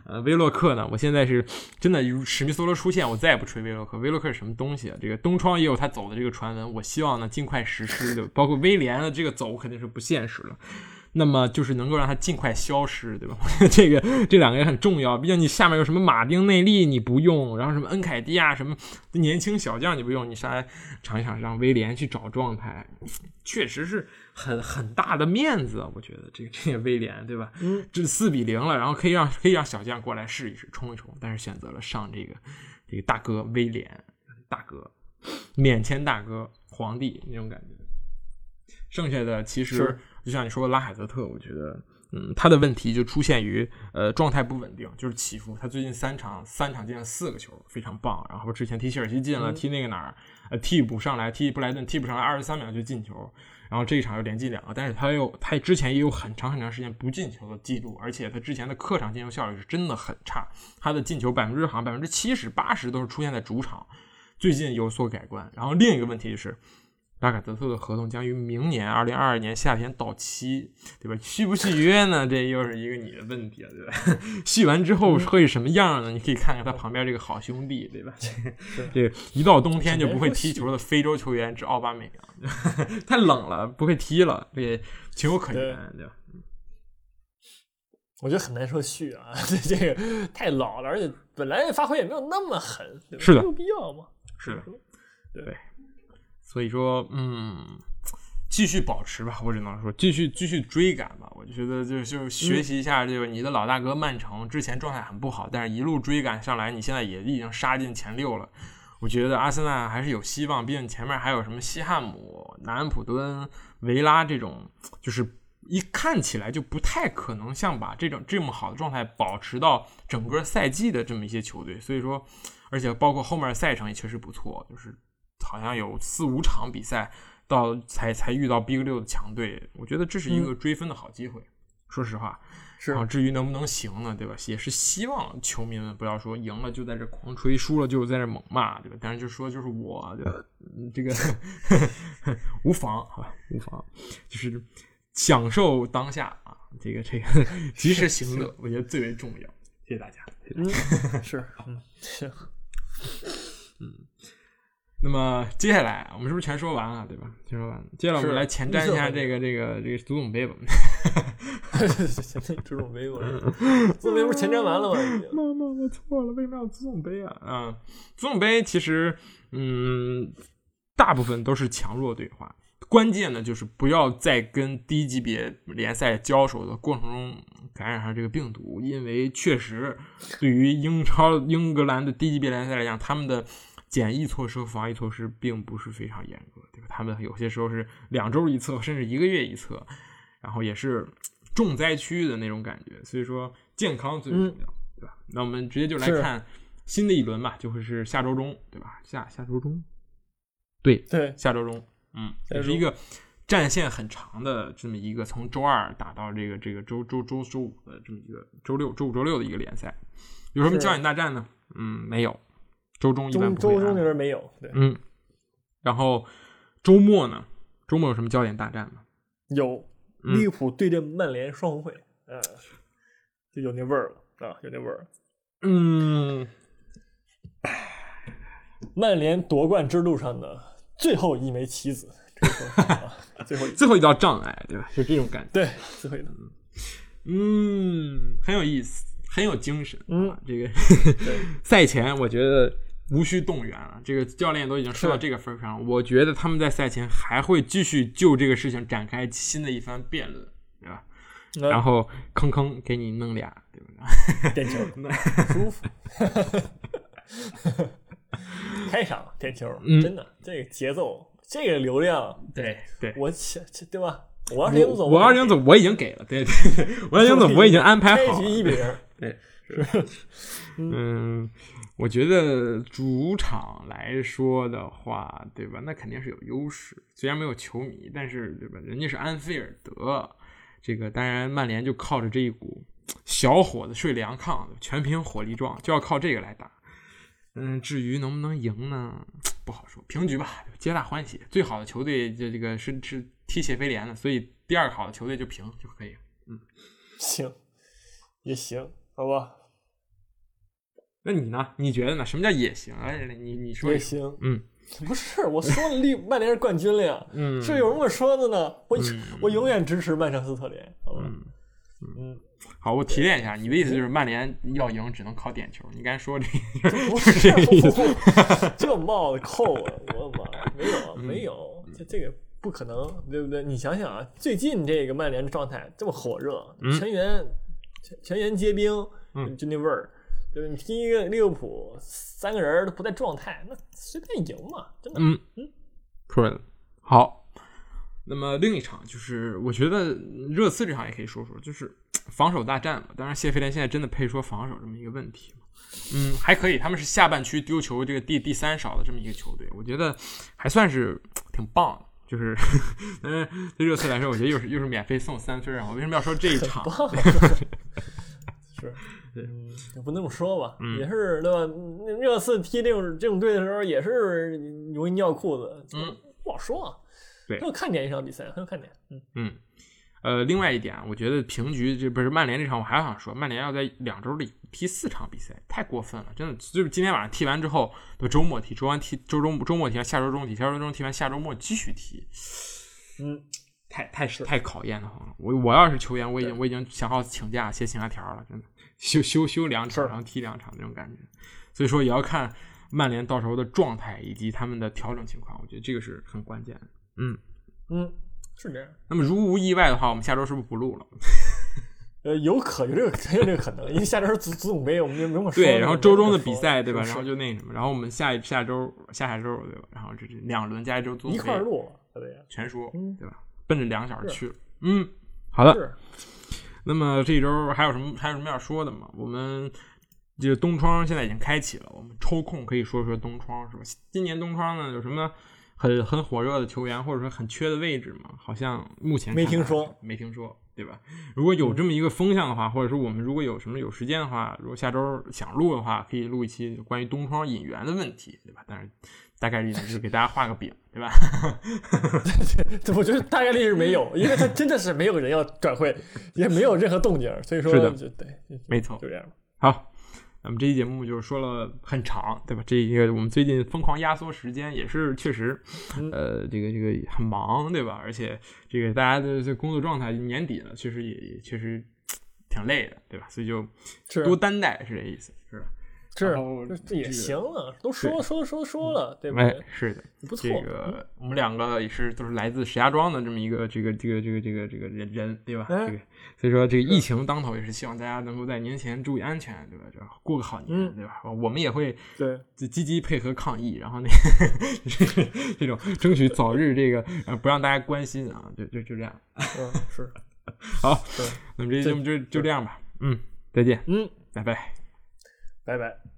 呃，威洛克呢？我现在是真的，史密斯罗出现，我再也不吹威洛克。威洛克是什么东西啊？这个东窗也有他走的这个传闻，我希望呢尽快实施。对吧？包括威廉的这个走肯定是不现实了。那么就是能够让他尽快消失，对吧？这个这两个也很重要，毕竟你下面有什么马丁内利你不用，然后什么恩凯蒂亚什么年轻小将你不用，你上来尝一尝让威廉去找状态，确实是很很大的面子，我觉得这个这个威廉，对吧？嗯，这四比零了，然后可以让可以让小将过来试一试冲一冲，但是选择了上这个这个大哥威廉，大哥免签大哥皇帝那种感觉，剩下的其实。就像你说的拉海泽特，我觉得，嗯，他的问题就出现于，呃，状态不稳定，就是起伏。他最近三场三场进了四个球，非常棒。然后之前踢切尔西进了，踢那个哪儿，呃，替补上来踢布莱顿，替补上来二十三秒就进球。然后这一场又连进两个，但是他又他之前也有很长很长时间不进球的记录，而且他之前的客场进球效率是真的很差，他的进球百分之好像百分之七十八十都是出现在主场，最近有所改观。然后另一个问题就是。拉卡泽特的合同将于明年二零二二年夏天到期，对吧？续不续约呢？这又是一个你的问题了，对吧？续完之后会什么样呢？你可以看看他旁边这个好兄弟，对吧？这个 一到冬天就不会踢球的非洲球员之奥巴美扬，太冷了，不会踢了，这情有可原，对吧？我觉得很难说续啊，这这个太老了，而且本来发挥也没有那么狠，是的，没有必要吗？是的，对。所以说，嗯，继续保持吧，我只能说继续继续追赶吧。我就觉得就就学习一下这个你的老大哥曼城，之前状态很不好，但是一路追赶上来，你现在也已经杀进前六了。我觉得阿森纳还是有希望，毕竟前面还有什么西汉姆、南安普敦、维拉这种，就是一看起来就不太可能像把这种这么好的状态保持到整个赛季的这么一些球队。所以说，而且包括后面赛程也确实不错，就是。好像有四五场比赛到才才遇到 Big 六的强队，我觉得这是一个追分的好机会。说实话，是啊，至于能不能行呢，对吧？也是希望球迷们不要说赢了就在这狂吹，输了就在这猛骂，对吧？但是就说就是我？这个 无妨，好吧，无妨，就是享受当下啊，这个这个 及时行乐，我觉得最为重要。谢谢大家，嗯，是，嗯，行，嗯。那么接下来我们是不是全说完了，对吧？全说完了。接下来我们来前瞻一下这个这个这个足总杯吧。前瞻足总杯吧，足总杯不是前瞻完了吗？妈妈，我错了，为什么要足总杯啊？啊，足总杯其实嗯，大部分都是强弱对话，关键呢就是不要在跟低级别联赛交手的过程中感染上这个病毒，因为确实对于英超英格兰的低级别联赛来讲，他们的。检疫措施和防疫措施并不是非常严格，对吧？他们有些时候是两周一测，甚至一个月一测，然后也是重灾区的那种感觉。所以说，健康最重要，对吧？那我们直接就来看新的一轮吧，就会是下周中，对吧？下下周中，对对，下周中，嗯，也是一个战线很长的这么一个从周二打到这个这个周周周周五的这么一个周六周五周六的一个联赛。有什么焦点大战呢？嗯，没有。周中一般不周中那边没有，对，嗯，然后周末呢？周末有什么焦点大战吗？有利物浦对阵曼联双红会，嗯，就有那味儿了啊，有那味儿。嗯，曼联夺冠之路上的最后一枚棋子，最后最后一道障碍，对吧？就这种感觉，对，最后一道，嗯，很有意思，很有精神，嗯，这个 赛前我觉得。无需动员了，这个教练都已经说到这个份上，我觉得他们在赛前还会继续就这个事情展开新的一番辩论，对吧？然后坑坑给你弄俩，对吧？点球，舒服。开场点球，真的，这个节奏，这个流量，对对，我切，对吧？我要是英总，我要是英总，我已经给了，对对对，我要英总，我已经安排好了，一比零，对，嗯。我觉得主场来说的话，对吧？那肯定是有优势。虽然没有球迷，但是对吧？人家是安菲尔德，这个当然曼联就靠着这一股小伙子睡凉炕，全凭火力壮，就要靠这个来打。嗯，至于能不能赢呢？不好说，平局吧，皆大欢喜。最好的球队就这个是是踢谢菲联的，所以第二好的球队就平就可以。嗯，行，也行，好吧。那你呢？你觉得呢？什么叫也行？哎，你你说也行？嗯，不是，我说利曼联是冠军了呀。嗯，是有人这么说的呢。我我永远支持曼彻斯特联，好吧？嗯嗯，好，我提炼一下，你的意思就是曼联要赢只能靠点球？你刚才说这不是这个意思？这帽子扣了，我的妈！没有没有，这这个不可能，对不对？你想想啊，最近这个曼联的状态这么火热，全员全全员皆兵，就那味儿。就是你踢一个利物浦，三个人都不在状态，那随便赢嘛，真的。嗯嗯，出来了。好，那么另一场就是我觉得热刺这场也可以说说，就是防守大战嘛。当然，谢菲联现在真的配说防守这么一个问题吗？嗯，还可以，他们是下半区丢球这个第第三少的这么一个球队，我觉得还算是挺棒的。就是，嗯，对热刺来说，我觉得又是又是免费送三分啊！我为什么要说这一场？是。嗯，也不那么说吧，也是对吧？热刺踢这种这种队的时候，也是容易尿裤子。嗯，不好说啊。对，很有看点一场比赛，很有看点。嗯嗯。呃，另外一点，我觉得平局这不是曼联这场，我还想说，曼联要在两周里踢四场比赛，太过分了，真的。就是今天晚上踢完之后，就周末踢，周完踢，周中周末踢完，下周中踢，下周中踢完，下周末继续踢。嗯，太太是太考验的慌了。我我要是球员，我已经我已经想好请假写请假条了，真的。休休休两场，然后踢两场那种感觉，所以说也要看曼联到时候的状态以及他们的调整情况，我觉得这个是很关键的。嗯嗯，是这样。那么如无意外的话，我们下周是不是不录了？呃，有可有这个很有这个可能，因为下周是足足总杯，我们就没有说。对，然后周中的比赛对吧？然后就那什么，然后我们下下周下下周对吧？然后这这两轮加一周足总杯一块录，对全说对吧？奔着两个小时去了。嗯，好的。那么这一周还有什么还有什么要说的吗？我们这个东窗现在已经开启了，我们抽空可以说说东窗，是吧？今年东窗呢有什么很很火热的球员，或者说很缺的位置吗？好像目前没听说，没听说。对吧？如果有这么一个风向的话，或者说我们如果有什么有时间的话，如果下周想录的话，可以录一期关于东窗引援的问题，对吧？但是大概率就是给大家画个饼，对吧？我觉得大概率是没有，因为他真的是没有人要转会，也没有任何动静，所以说是的，对，没错，就这样。好。那么这期节目就是说了很长，对吧？这一个我们最近疯狂压缩时间，也是确实，呃，这个这个很忙，对吧？而且这个大家的这工作状态年底了，确实也也确实挺累的，对吧？所以就多担待是这意思，是吧？是，这也行啊，都说说说说了，对吧？哎，是的，不错。这个我们两个也是都是来自石家庄的这么一个这个这个这个这个这个人人，对吧？这个所以说这个疫情当头，也是希望大家能够在年前注意安全，对吧？这过个好年，对吧？我们也会对积极配合抗疫，然后那 这种争取早日这个不让大家关心啊，就就就这样。嗯，是。好，那么这节目就就这样吧。嗯，再见。嗯，拜拜。拜拜。